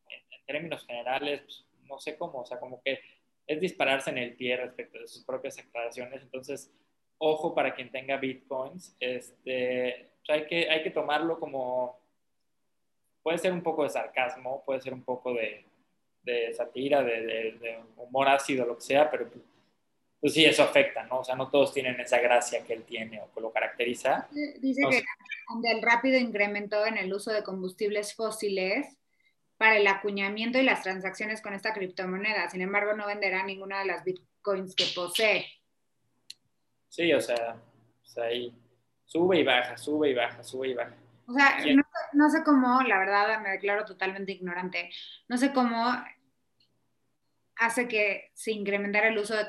en, en términos generales, pues, no sé cómo, o sea, como que es dispararse en el pie respecto de sus propias aclaraciones, entonces, ojo para quien tenga Bitcoins, este, pues hay, que, hay que tomarlo como, puede ser un poco de sarcasmo, puede ser un poco de, de satira, de, de, de, humor ácido, lo que sea, pero pues sí, eso afecta, ¿no? O sea, no todos tienen esa gracia que él tiene o que lo caracteriza. Dice no, que el rápido incremento en el uso de combustibles fósiles para el acuñamiento y las transacciones con esta criptomoneda. Sin embargo, no venderá ninguna de las bitcoins que posee. Sí, o sea, o sea ahí sube y baja, sube y baja, sube y baja. O sea, no, no, sé cómo, la verdad me declaro totalmente ignorante, no sé cómo hace que se incrementara el uso de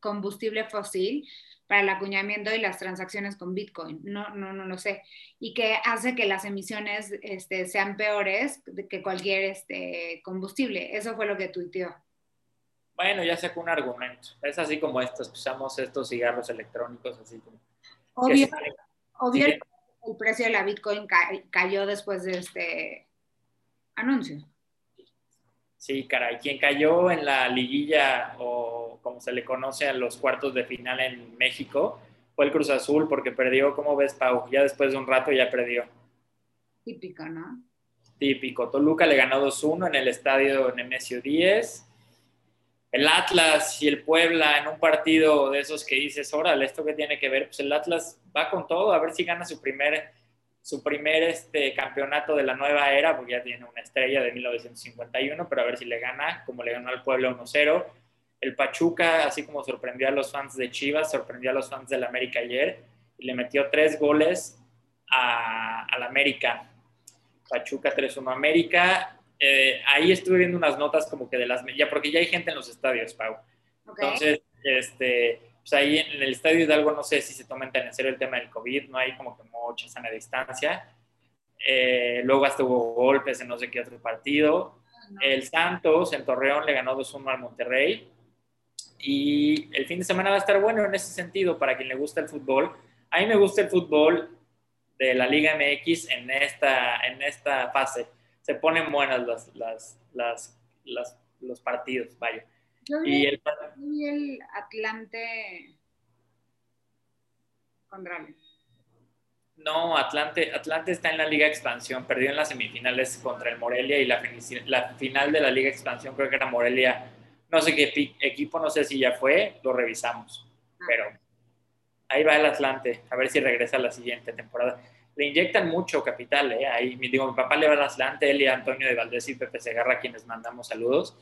combustible fósil para el acuñamiento y las transacciones con Bitcoin. No, no, no lo sé. Y que hace que las emisiones este, sean peores que cualquier este, combustible. Eso fue lo que tuiteó. Bueno, ya sacó un argumento. Es así como estos, usamos estos cigarros electrónicos, así como... Obvio, obvio el precio de la Bitcoin ca cayó después de este anuncio. Sí, caray, quien cayó en la liguilla o como se le conoce a los cuartos de final en México fue el Cruz Azul porque perdió, ¿cómo ves, Pau? Ya después de un rato ya perdió. Típico, ¿no? Típico. Toluca le ganó 2-1 en el estadio Nemesio 10 el Atlas y el Puebla en un partido de esos que dices, órale, ¿esto qué tiene que ver? Pues el Atlas va con todo, a ver si gana su primer, su primer este, campeonato de la nueva era, porque ya tiene una estrella de 1951, pero a ver si le gana, como le ganó al Puebla 1-0. El Pachuca, así como sorprendió a los fans de Chivas, sorprendió a los fans del América ayer y le metió tres goles a, al América. Pachuca 3-1 América eh, ahí estuve viendo unas notas como que de las ya porque ya hay gente en los estadios, Pau. Okay. Entonces, este, pues ahí en el estadio Hidalgo no sé si se toman tan en serio el tema del COVID, no hay como que mucha sana distancia. Eh, luego hasta hubo golpes en no sé qué otro partido. No. El Santos en Torreón le ganó 2-1 al Monterrey. Y el fin de semana va a estar bueno en ese sentido para quien le gusta el fútbol. A mí me gusta el fútbol de la Liga MX en esta, en esta fase se ponen buenas las, las, las, las los partidos, vaya. Yo vi, y el, yo vi el Atlante con Raleigh. No, Atlante, Atlante está en la Liga Expansión, perdió en las semifinales contra el Morelia y la, la final de la Liga Expansión creo que era Morelia, no sé qué equipo, no sé si ya fue, lo revisamos, ah. pero ahí va el Atlante, a ver si regresa la siguiente temporada. Le inyectan mucho capital, ¿eh? Ahí, digo, mi papá le va al Atlante, él y Antonio de Valdés y Pepe Segarra, a quienes mandamos saludos.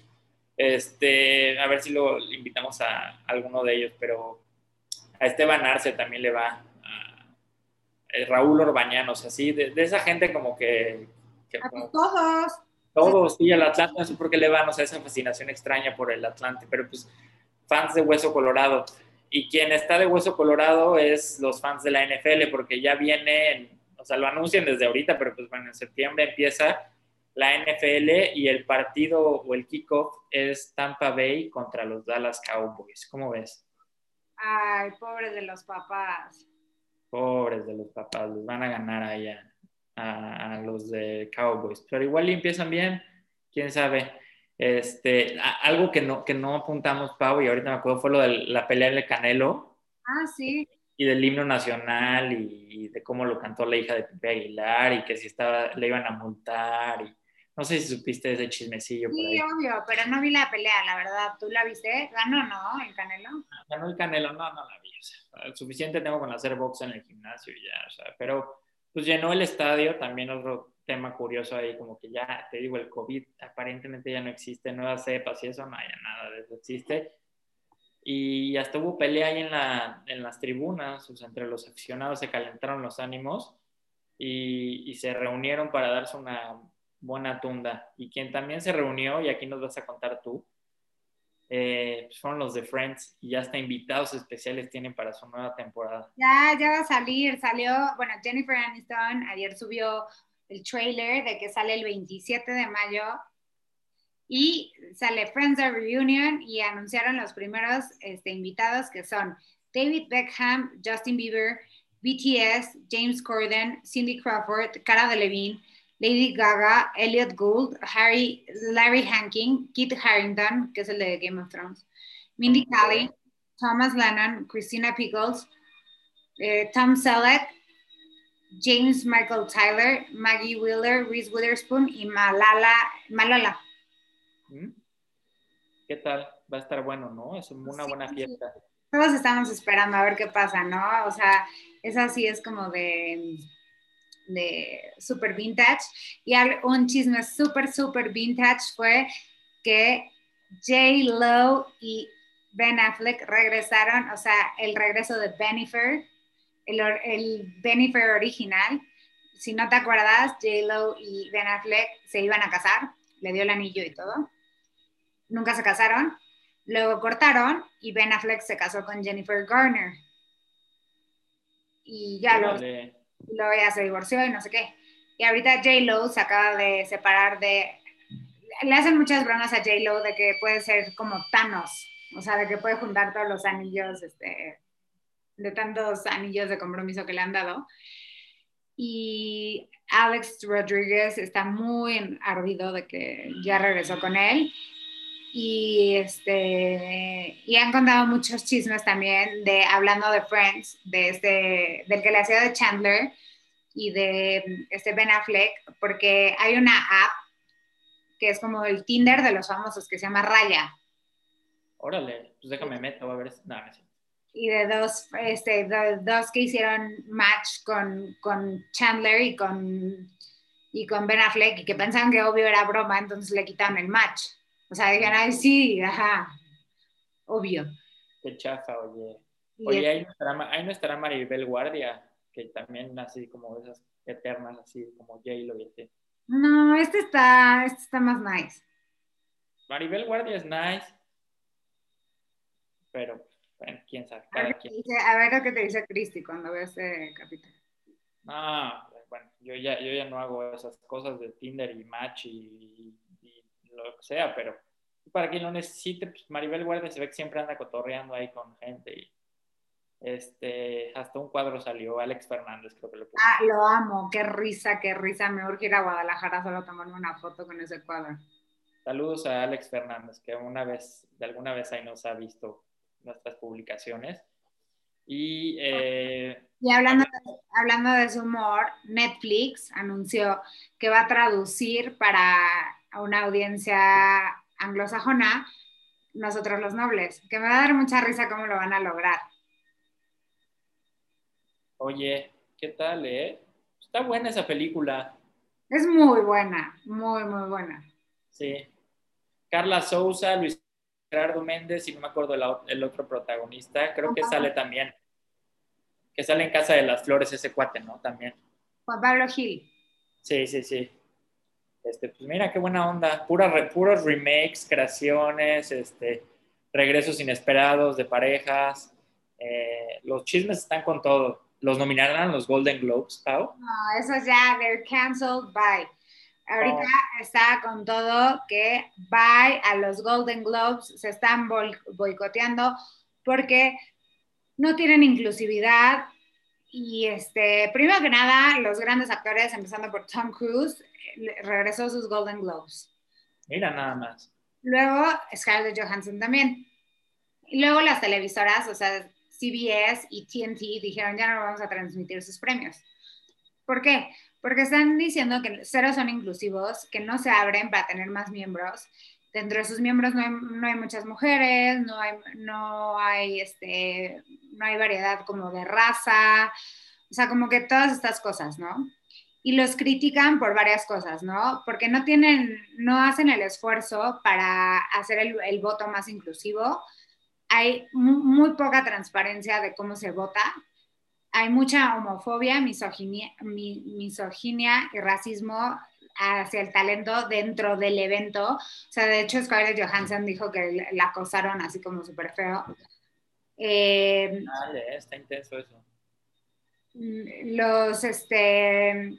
Este, a ver si lo invitamos a, alguno de ellos, pero a Esteban Arce también le va, a, eh, Raúl Orbañanos, así, de, esa gente como que... todos. Todos, sí, al Atlante, no sé por qué le van, o sea, esa fascinación extraña por el Atlante, pero pues fans de Hueso Colorado. Y quien está de Hueso Colorado es los fans de la NFL, porque ya viene, o sea, lo anuncian desde ahorita, pero pues bueno, en septiembre empieza la NFL y el partido o el kickoff es Tampa Bay contra los Dallas Cowboys. ¿Cómo ves? Ay, pobres de los papás. Pobres de los papás, les van a ganar allá a, los de Cowboys. Pero igual empiezan bien, quién sabe. Este, algo que no, que no apuntamos, Pau, y ahorita me acuerdo fue lo de la pelea del Canelo. Ah, sí. Y del himno nacional y, de cómo lo cantó la hija de Pepe Aguilar y que si estaba, le iban a multar. Y, no sé si supiste ese chismecillo. Sí, obvio, pero no vi la pelea, la verdad. ¿Tú la viste? ¿Ganó, no, el Canelo? Ganó el Canelo, no, no la vi. suficiente tengo con hacer box en el gimnasio y ya, o sea, pero pues llenó el estadio, también otro tema curioso ahí, como que ya, te digo, el COVID aparentemente ya no existe, nuevas cepas y eso, no, ya nada de eso existe. Y hasta hubo pelea ahí en, la, en las tribunas, entre los aficionados se calentaron los ánimos y, se reunieron para darse una buena tunda. Y quien también se reunió, y aquí nos vas a contar tú, eh, fueron los de Friends y ya hasta invitados especiales tienen para su nueva temporada. Ya, ya va a salir, salió, bueno, Jennifer Aniston ayer subió el trailer de que sale el 27 de mayo y sale Friends of Reunion y anunciaron los primeros este, invitados que son David Beckham, Justin Bieber, BTS, James Corden, Cindy Crawford, Cara Delevingne, Lady Gaga, Elliot Gould, Harry, Larry Hanking, Kit Harrington, que es el de Game of Thrones, Mindy Kaling, Thomas Lennon, Christina Pickles, eh, Tom Selleck, James Michael Tyler, Maggie Wheeler, Reese Witherspoon y Malala. Malala. ¿Mm? ¿Qué tal? Va a estar bueno, ¿no? Es una buena fiesta. Todos estamos esperando a ver qué pasa, ¿no? O sea, esa sí es como de de super vintage. Y un chisme super, super vintage fue que J. Lo y Ben Affleck regresaron, o sea, el regreso de Benifer, el, el Benifer original. Si no te acuerdas, J. Lo y Ben Affleck se iban a casar, le dio el anillo y todo. Nunca se casaron. Luego cortaron y Ben Affleck se casó con Jennifer Garner. Y ya lo y luego ella se divorció y no sé qué. Y ahorita J-Lo se acaba de separar de... Le hacen muchas bromas a J-Lo de que puede ser como Thanos, o sea, de que puede juntar todos los anillos, este, de tantos anillos de compromiso que le han dado. Y Alex Rodríguez está muy ardido de que ya regresó con él. Y, este, y han contado muchos chismes también de hablando de Friends, de este, del que le hacía de Chandler y de este Ben Affleck, porque hay una app que es como el Tinder de los famosos que se llama Raya. Órale, pues déjame meter, a ver. No, no y de dos, este, dos que hicieron match con, con Chandler y con, y con Ben Affleck y que pensaban que obvio era broma, entonces le quitaron el match. O sea, dijeron, ay, sí, ajá, obvio. Qué chafa, oye. Oye, ahí, no estará, ahí no estará Maribel Guardia, que también así como esas eternas, así como J-Lo y así. No, este está, este está más nice. Maribel Guardia es nice, pero bueno, quién sabe. a, ver, a ver lo que te dice Cristi cuando ve este capítulo. No, bueno, yo ya, yo ya no hago esas cosas de Tinder y Match y lo que sea, pero para quien lo necesite, pues Maribel Guardia se ve que siempre anda cotorreando ahí con gente y este, hasta un cuadro salió, Alex Fernández creo que lo Ah, lo amo, qué risa, qué risa, me urge ir a Guadalajara solo a tomarme una foto con ese cuadro. Saludos a Alex Fernández, que una vez, de alguna vez ahí nos ha visto nuestras publicaciones. Y, eh, y hablando, hablando de su humor, Netflix anunció que va a traducir para una audiencia anglosajona Nosotros los Nobles, que me va a dar mucha risa cómo lo van a lograr. Oye, ¿qué tal, eh? Está buena esa película. Es muy buena, muy, muy buena. Sí. Carla Souza, Luis Gerardo Méndez y no me acuerdo el, otro protagonista, creo que sale también. Que sale en Casa de las Flores ese cuate, ¿no? También. Juan Pablo Gil. Sí, sí, sí. Este, pues mira qué buena onda. Pura, puros remakes, creaciones, este, regresos inesperados de parejas. Eh, los chismes están con todo. ¿Los nominarán los Golden Globes, Pau? No, eso ya, they're canceled, bye. Ahorita oh. está con todo que bye a los Golden Globes, se están boicoteando porque no tienen inclusividad. Y este, primero que nada, los grandes actores, empezando por Tom Cruise, regresó a sus Golden Globes. Mira nada más. Luego Scarlett Johansson también. Y luego las televisoras, o sea, CBS y TNT dijeron ya no vamos a transmitir sus premios. ¿Por qué? Porque están diciendo que cero son inclusivos, que no se abren para tener más miembros. Dentro de sus miembros no hay, no hay muchas mujeres, no hay, no, hay, este, no hay variedad como de raza, o sea, como que todas estas cosas, ¿no? y los critican por varias cosas, ¿no? Porque no tienen, no hacen el esfuerzo para hacer el, el voto más inclusivo, hay muy poca transparencia de cómo se vota, hay mucha homofobia, misoginia, misoginia y racismo hacia el talento dentro del evento. O sea, de hecho, Scarlett Johansson dijo que la acosaron así como súper feo. Eh, Dale, está intenso eso. Los, este,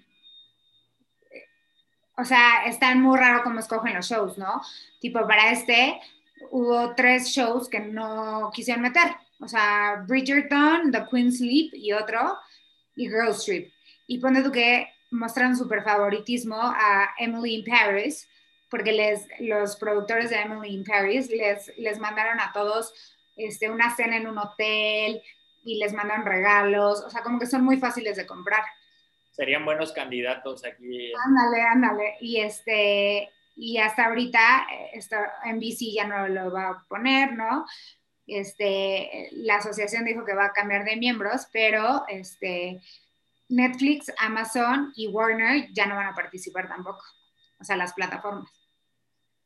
o sea, están muy raro cómo escogen los shows, ¿no? Tipo, para este, hubo tres shows que no quisieron meter. O sea, Bridgerton, The Queen's Sleep y otro, y Girl Trip. Y pone tú que mostraron súper favoritismo a Emily in Paris, porque les, los productores de Emily in Paris les, les mandaron a todos este, una cena en un hotel y les mandaron regalos. O sea, como que son muy fáciles de comprar. Serían buenos candidatos aquí. Ándale, ándale. Y este, y hasta ahorita esto, NBC ya no lo va a poner, ¿no? Este, la asociación dijo que va a cambiar de miembros, pero este, Netflix, Amazon y Warner ya no van a participar tampoco, o sea, las plataformas.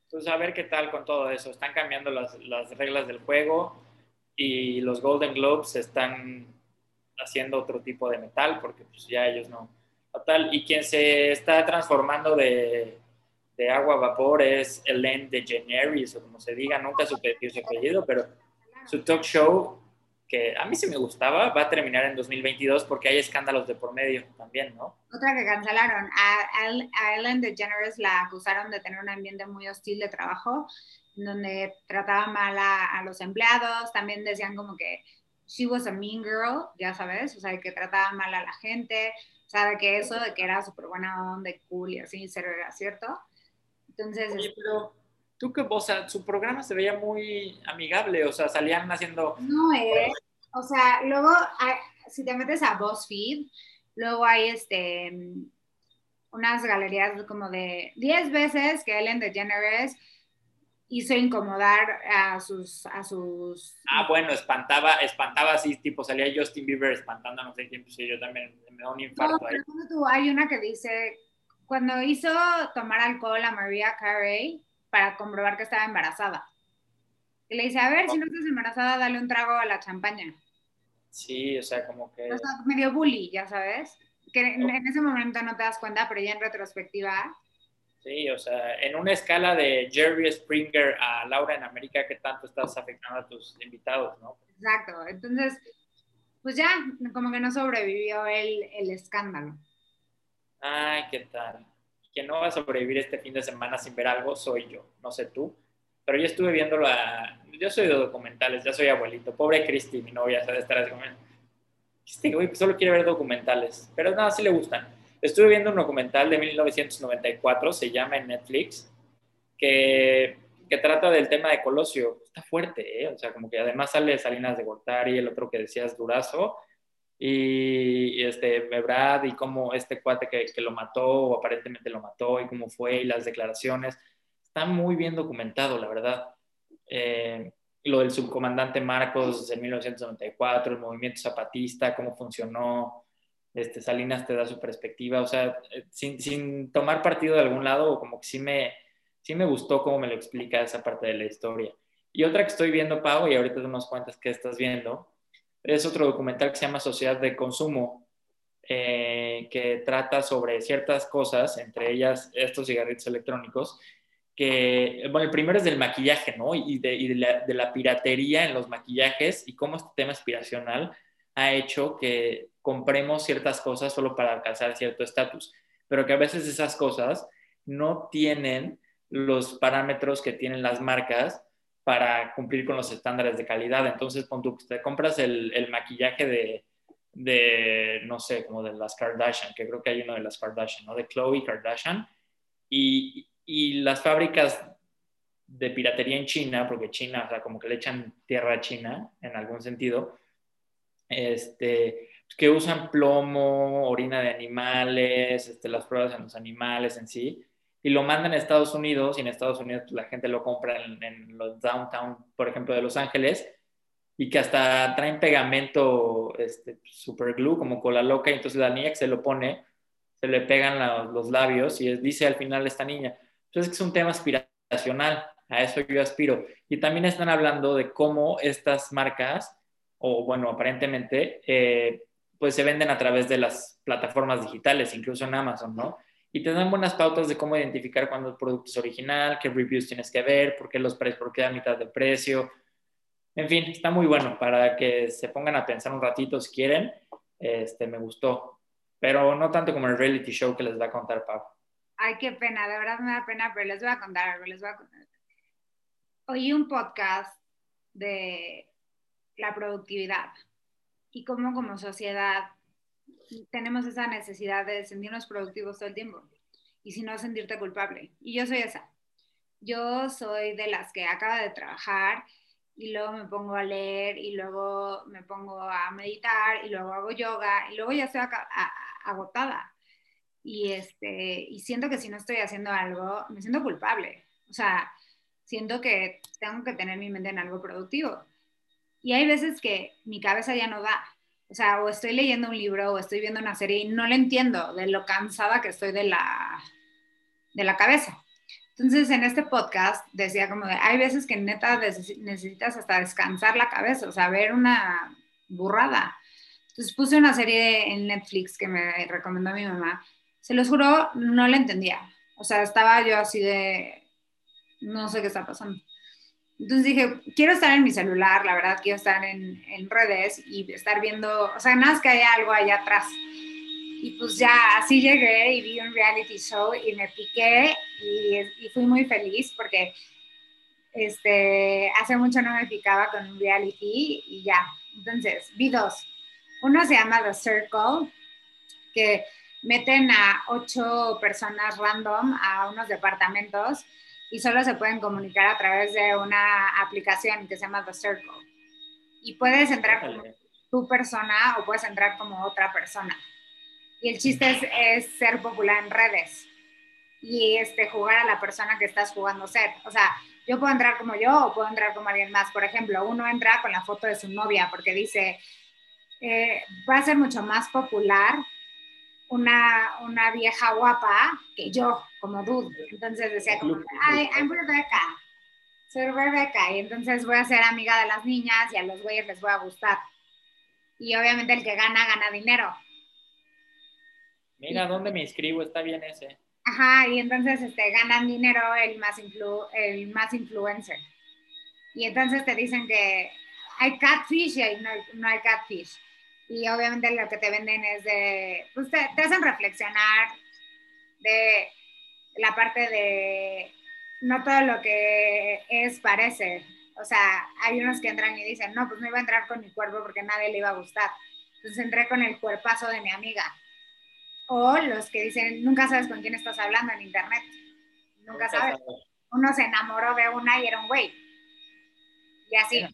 Entonces, a ver qué tal con todo eso. Están cambiando las, las reglas del juego y los Golden Globes están haciendo otro tipo de metal porque pues ya ellos no. Total, y quien se está transformando de, de agua a vapor es Ellen DeGeneres, o como se diga, nunca supe su apellido, pero su talk show, que a mí sí me gustaba, va a terminar en 2022 porque hay escándalos de por medio también, ¿no? Otra que cancelaron, a, Ellen DeGeneres la acusaron de tener un ambiente muy hostil de trabajo, donde trataba mal a, los empleados, también decían como que she was a mean girl, ya sabes, o sea, que trataba mal a la gente, o sea, de que eso, de que era súper buena onda cool y así, cero era cierto. Entonces. Oye, pero tú que, o sea, su programa se veía muy amigable, o sea, salían haciendo. No, eh. O sea, luego, si te metes a BuzzFeed, luego hay este unas galerías como de 10 veces que Ellen DeGeneres hizo incomodar a sus, a sus... Ah, bueno, espantaba, espantaba así, tipo salía Justin Bieber espantando, no sé quién, pues yo también me da un infarto ahí. Tú, hay una que dice, cuando hizo tomar alcohol a Maria Carey para comprobar que estaba embarazada. Y le dice, a ver, si no estás embarazada, dale un trago a la champaña. Sí, o sea, como que... O sea, medio bully, ya sabes. Que en, en, ese momento no te das cuenta, pero ya en retrospectiva. Sí, o sea, en una escala de Jerry Springer a Laura en América, ¿qué tanto estás afectando a tus invitados, no? Exacto. Entonces, pues ya, como que no sobrevivió el, el escándalo. Ay, ¿qué tal? Quien no va a sobrevivir este fin de semana sin ver algo soy yo, no sé tú. Pero yo estuve viendo la... Yo soy de documentales, ya soy abuelito. Pobre Cristi, mi novia, se de estar así como... Este güey solo quiere ver documentales. Pero nada, sí le gustan. Estuve viendo un documental de 1994, se llama en Netflix, que que trata del tema de Colosio. Está fuerte, ¿eh? O sea, como que además sale Salinas de Gortari, el otro que decías Durazo, y, este Mebrad y cómo este cuate que, que, lo mató o aparentemente lo mató y cómo fue y las declaraciones. Está muy bien documentado, la verdad. Eh, lo del subcomandante Marcos en 1994, el movimiento zapatista, cómo funcionó. Este, Salinas te da su perspectiva, o sea, eh, sin, sin tomar partido de algún lado, como que sí me, sí me gustó cómo me lo explica esa parte de la historia. Y otra que estoy viendo, Pau, y ahorita te nos cuentas que estás viendo, es otro documental que se llama Sociedad de Consumo, eh, que trata sobre ciertas cosas, entre ellas estos cigarritos electrónicos, que, bueno, el primero es del maquillaje, ¿no? Y de, la, de, la, piratería en los maquillajes y cómo este tema aspiracional ha hecho que compremos ciertas cosas solo para alcanzar cierto estatus, pero que a veces esas cosas no tienen los parámetros que tienen las marcas para cumplir con los estándares de calidad. Entonces, cuando te compras el, el maquillaje de, de, no sé, como de las Kardashian, que creo que hay uno de las Kardashian, ¿no? De Chloe Kardashian, y, y las fábricas de piratería en China, porque China, o sea, como que le echan tierra a China en algún sentido, este, que usan plomo, orina de animales, este, las pruebas en los animales en sí, y lo mandan a Estados Unidos y en Estados Unidos pues, la gente lo compra en, los downtown, por ejemplo, de Los Ángeles y que hasta traen pegamento este, super glue como cola loca y entonces la niña que se lo pone se le pegan los labios y dice al final esta niña. Entonces es un tema aspiracional, a eso yo aspiro. Y también están hablando de cómo estas marcas, o bueno, aparentemente, eh, pues se venden a través de las plataformas digitales, incluso en Amazon, ¿no? Y te dan buenas pautas de cómo identificar cuando el producto es original, qué reviews tienes que ver, por qué los precios, por qué a mitad de precio. En fin, está muy bueno para que se pongan a pensar un ratito si quieren. Este, me gustó, pero no tanto como el reality show que les va a contar Pau. Ay, qué pena, de verdad me da pena, pero les voy a contar algo, les voy a contar. Oí un podcast de la productividad y cómo como sociedad tenemos esa necesidad de sentirnos productivos todo el tiempo y si no sentirte culpable. Y yo soy esa. Yo soy de las que acaba de trabajar y luego me pongo a leer y luego me pongo a meditar y luego hago yoga y luego ya estoy agotada. Y, este, y siento que si no estoy haciendo algo, me siento culpable. O sea, siento que tengo que tener mi mente en algo productivo. Y hay veces que mi cabeza ya no da o sea, o estoy leyendo un libro o estoy viendo una serie y no lo entiendo de lo cansada que estoy de la, de la cabeza. Entonces, en este podcast decía como de, hay veces que neta necesitas hasta descansar la cabeza, o sea, ver una burrada. Entonces puse una serie en Netflix que me recomendó mi mamá. Se los juro, no la entendía. O sea, estaba yo así de, no sé qué está pasando. Entonces dije, quiero estar en mi celular, la verdad, quiero estar en, en, redes y estar viendo, o sea, nada más que haya algo allá atrás. Y pues ya así llegué y vi un reality show y me piqué y, y fui muy feliz porque este, hace mucho no me picaba con un reality y ya. Entonces, vi dos. Uno se llama The Circle, que meten a ocho personas random a unos departamentos y solo se pueden comunicar a través de una aplicación que se llama The Circle. Y puedes entrar como tu persona o puedes entrar como otra persona. Y el chiste es, es, ser popular en redes y este, jugar a la persona que estás jugando ser. O sea, yo puedo entrar como yo o puedo entrar como alguien más. Por ejemplo, uno entra con la foto de su novia porque dice, eh, va a ser mucho más popular una, una vieja guapa que yo, como dude. Entonces decía como, ay, I'm Rebecca, soy Rebecca, y entonces voy a ser amiga de las niñas y a los güeyes les voy a gustar. Y obviamente el que gana, gana dinero. Mira, ¿dónde me inscribo? Está bien ese. Ajá, y entonces este, ganan dinero el más, el más influencer. Y entonces te dicen que hay catfish y no, no hay catfish y obviamente lo que te venden es de, pues te, hacen reflexionar de la parte de no todo lo que es parece. O sea, hay unos que entran y dicen, no, pues no iba a entrar con mi cuerpo porque nadie le iba a gustar. Entonces entré con el cuerpazo de mi amiga. O los que dicen, nunca sabes con quién estás hablando en internet. Nunca, sabes. uno se enamoró de una y era un güey. Y así.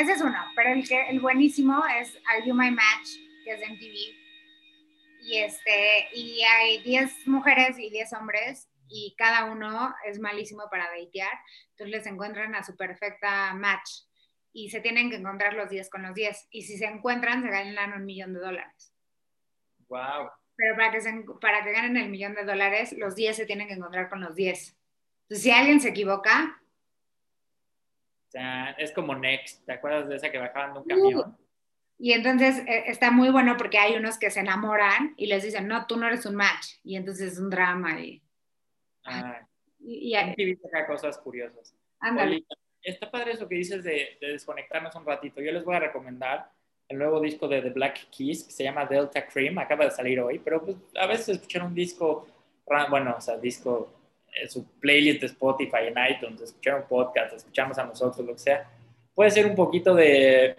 Ese es uno, pero el, que, el buenísimo es Are You My Match, que es de MTV. Y, este, y hay 10 mujeres y 10 hombres y cada uno es malísimo para datear. Entonces les encuentran a su perfecta match y se tienen que encontrar los 10 con los 10. Y si se encuentran, se ganan un millón de dólares. Wow. Pero para que, se, para que ganen el millón de dólares, los 10 se tienen que encontrar con los 10. Entonces, si alguien se equivoca, es como Next, ¿te acuerdas de esa que bajaban de un camión? Y entonces eh, está muy bueno porque hay unos que se enamoran y les dicen, no, tú no eres un match. Y entonces es un drama. Y, ah, y, y cosas curiosas. está padre eso que dices de, desconectarnos un ratito. Yo les voy a recomendar el nuevo disco de The Black Keys que se llama Delta Cream. Acaba de salir hoy, pero pues, a veces escuchar un disco, bueno, o sea, disco su playlist de Spotify, en iTunes, escuchar un podcast, escucharnos a nosotros, lo que sea, puede ser un poquito de,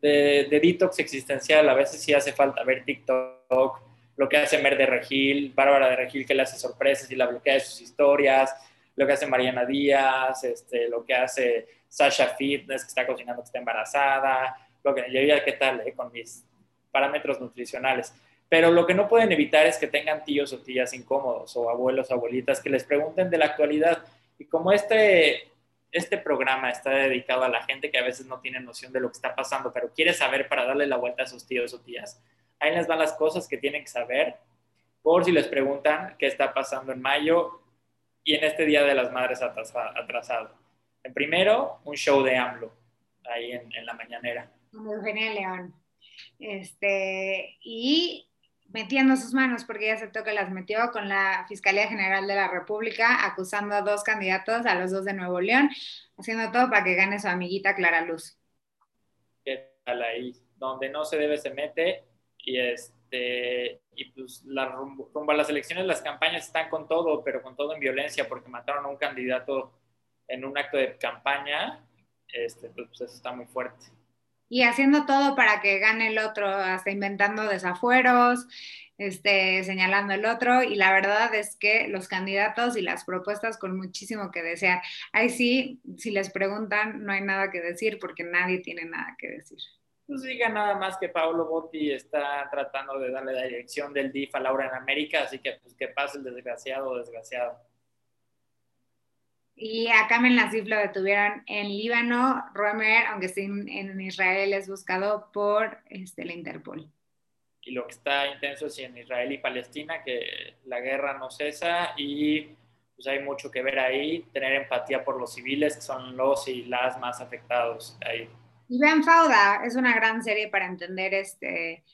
de, detox existencial. A veces sí hace falta ver TikTok, lo que hace Mer de Regil, Bárbara de Regil que le hace sorpresas y la bloquea de sus historias, lo que hace Mariana Díaz, este, lo que hace Sasha Fitness que está cocinando que está embarazada, lo que yo ya qué tal eh, con mis parámetros nutricionales. Pero lo que no pueden evitar es que tengan tíos o tías incómodos o abuelos o abuelitas que les pregunten de la actualidad. Y como este, este programa está dedicado a la gente que a veces no tiene noción de lo que está pasando, pero quiere saber para darle la vuelta a sus tíos o tías, ahí les van las cosas que tienen que saber por si les preguntan qué está pasando en mayo y en este Día de las Madres atrasado. En primero, un show de AMLO, ahí en, en la mañanera. Eugenia León. Este, y metiendo sus manos, porque ya aceptó que las metió con la Fiscalía General de la República, acusando a dos candidatos, a los dos de Nuevo León, haciendo todo para que gane su amiguita Clara Luz. ¿Qué tal ahí? Donde no se debe se mete y este y pues la rumbo, a las elecciones las campañas están con todo, pero con todo en violencia porque mataron a un candidato en un acto de campaña, este, pues eso está muy fuerte y haciendo todo para que gane el otro, hasta inventando desafueros, este, señalando el otro, y la verdad es que los candidatos y las propuestas con muchísimo que desear. Ahí sí, si les preguntan, no hay nada que decir porque nadie tiene nada que decir. Pues diga nada más que Pablo Botti está tratando de darle la dirección del DIF a Laura en América, así que pues que pase el desgraciado desgraciado. Y a Kamen Nassif lo detuvieron en Líbano. Romer, aunque esté en, Israel, es buscado por este, la Interpol. Y lo que está intenso es en Israel y Palestina, que la guerra no cesa y pues hay mucho que ver ahí, tener empatía por los civiles, que son los y las más afectados ahí. Y vean Fauda, es una gran serie para entender este,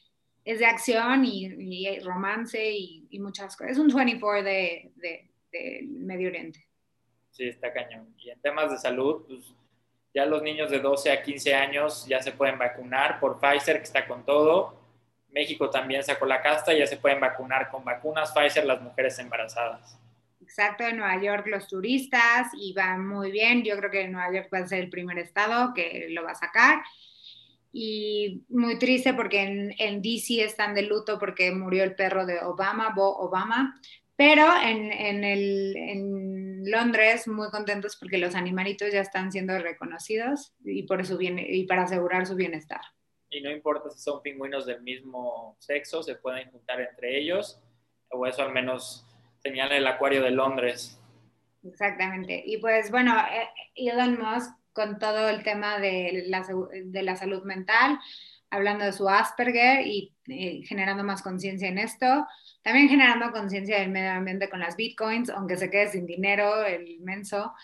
es de acción y, romance y, muchas cosas. Es un 24 de, de, de Medio Oriente sí, está cañón. Y en temas de salud, pues ya los niños de 12 a 15 años ya se pueden vacunar por Pfizer, que está con todo. México también sacó la casta, ya se pueden vacunar con vacunas Pfizer las mujeres embarazadas. Exacto, en Nueva York los turistas y va muy bien. Yo creo que Nueva York va a ser el primer estado que lo va a sacar. Y muy triste porque en, en DC están de luto porque murió el perro de Obama, Bo Obama, pero en, en, el, en, Londres muy contentos porque los animalitos ya están siendo reconocidos y, por su bien, y para asegurar su bienestar. Y no importa si son pingüinos del mismo sexo, se pueden juntar entre ellos, o eso al menos señala el acuario de Londres. Exactamente. Y pues bueno, eh, Elon Musk con todo el tema de la, de la salud mental, hablando de su Asperger y eh, generando más conciencia en esto. También generando conciencia del medio ambiente con las bitcoins, aunque se quede sin dinero el inmenso.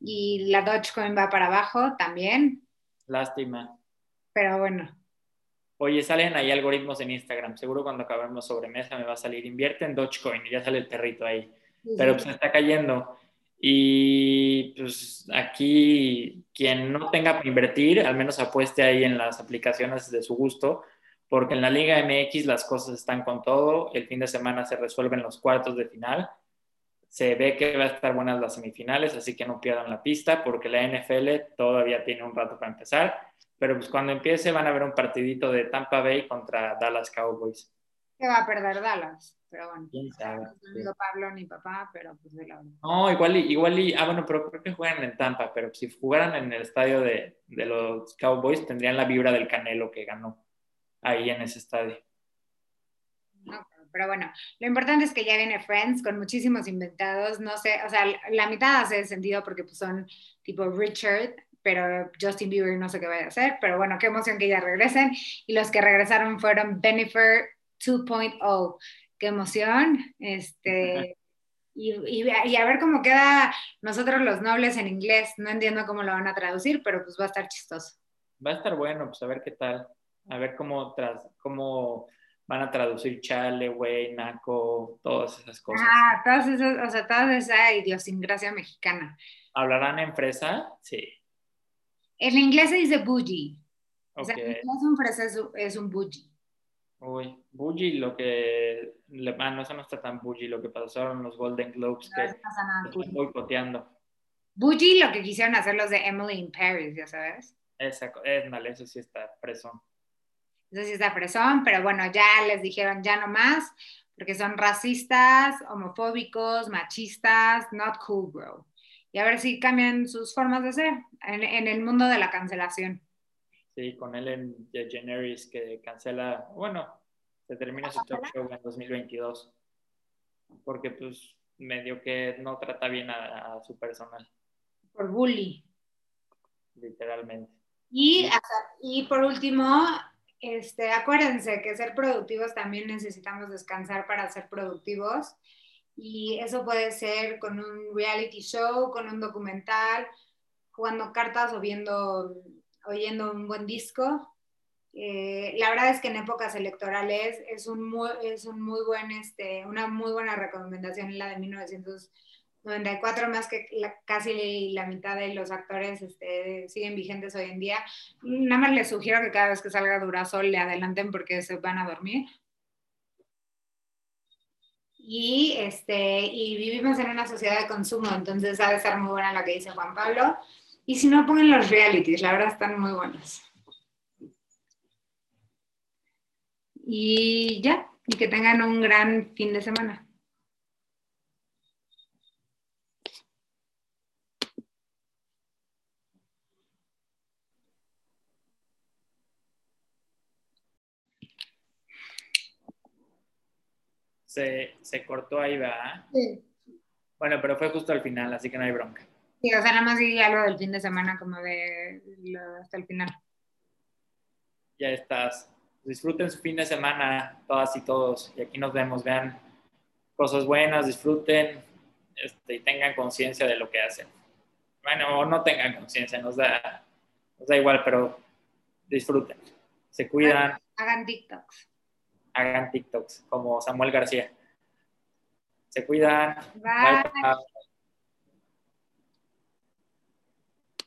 Y la Dogecoin va para abajo también. Lástima. Pero bueno. Oye, salen ahí algoritmos en Instagram. Seguro cuando acabemos sobremesa me va a salir. Invierte en Dogecoin y ya sale el perrito ahí. Pero pues está cayendo. Y pues aquí quien no tenga para invertir, al menos apueste ahí en las aplicaciones de su gusto porque en la Liga MX las cosas están con todo, el fin de semana se resuelven los cuartos de final, se ve que va a estar buenas las semifinales, así que no pierdan la pista, porque la NFL todavía tiene un rato para empezar, pero pues cuando empiece van a ver un partidito de Tampa Bay contra Dallas Cowboys. que va a perder Dallas, pero bueno. ¿Quién sabe? No Pablo ni papá, pero pues de la verdad. No, igual y, igual y, ah, bueno, pero creo que juegan en Tampa, pero si jugaran en el estadio de, de los Cowboys, tendrían la vibra del Canelo que ganó ahí en ese estadio. No, pero bueno, lo importante es que ya viene Friends con muchísimos inventados, no sé, o sea, la mitad hace sentido porque pues son tipo Richard, pero Justin Bieber no sé qué vaya a hacer, pero bueno, qué emoción que ya regresen. Y los que regresaron fueron Benifer 2.0, qué emoción. Este, y, y, a ver cómo queda nosotros los nobles en inglés. No entiendo cómo lo van a traducir, pero pues va a estar chistoso. Va a estar bueno, pues a ver qué tal. A ver cómo, tras, cómo van a traducir chale, güey, naco, todas esas cosas. Ah, todas esas, o sea, toda esa idiosincrasia mexicana. ¿Hablarán en fresa? Sí. En inglés se dice bougie. O sea, en inglés un fresa es, un bougie. Uy, bougie, lo que. Ah, no, eso no está tan bougie, lo que pasaron los Golden Globes no, que están boicoteando. Bougie, lo que quisieron hacer los de Emily in Paris, ya sabes. Exacto, es mal, eso sí está fresón. Eso sí está fresón, pero bueno, ya les dijeron ya no más, porque son racistas, homofóbicos, machistas, not cool, bro y a ver si cambian sus formas de ser en, el mundo de la cancelación. Sí, con Ellen DeGeneres que cancela, bueno, se termina su talk show en 2022, porque pues medio que no trata bien a, su personal. Por bully. Literalmente. Y, y por último, este, acuérdense que ser productivos también necesitamos descansar para ser productivos y eso puede ser con un reality show, con un documental, jugando cartas o viendo, oyendo un buen disco. Eh, la verdad es que en épocas electorales es, un muy, es un muy buen, este, una muy buena recomendación la de 1994, más que casi la mitad de los actores este, siguen vigentes hoy en día. Nada más les sugiero que cada vez que salga Durasol le adelanten porque se van a dormir y, este, y vivimos en una sociedad de consumo, entonces ha de estar muy buena la que dice Juan Pablo. Y si no, pongan los realities, la verdad están muy buenos. Y ya, y que tengan un gran fin de semana. Se, cortó ahí, ¿verdad? Sí. Bueno, pero fue justo al final, así que no hay bronca. Sí, o sea, nada más di algo del fin de semana, como de hasta el final. Ya estás. Disfruten su fin de semana, todas y todos. Y aquí nos vemos, vean cosas buenas, disfruten este, y tengan conciencia de lo que hacen. Bueno, o no tengan conciencia, nos da, nos da igual, pero disfruten. Se cuidan. Hagan TikToks hagan TikToks como Samuel García. Se cuidan. Bye. Bye.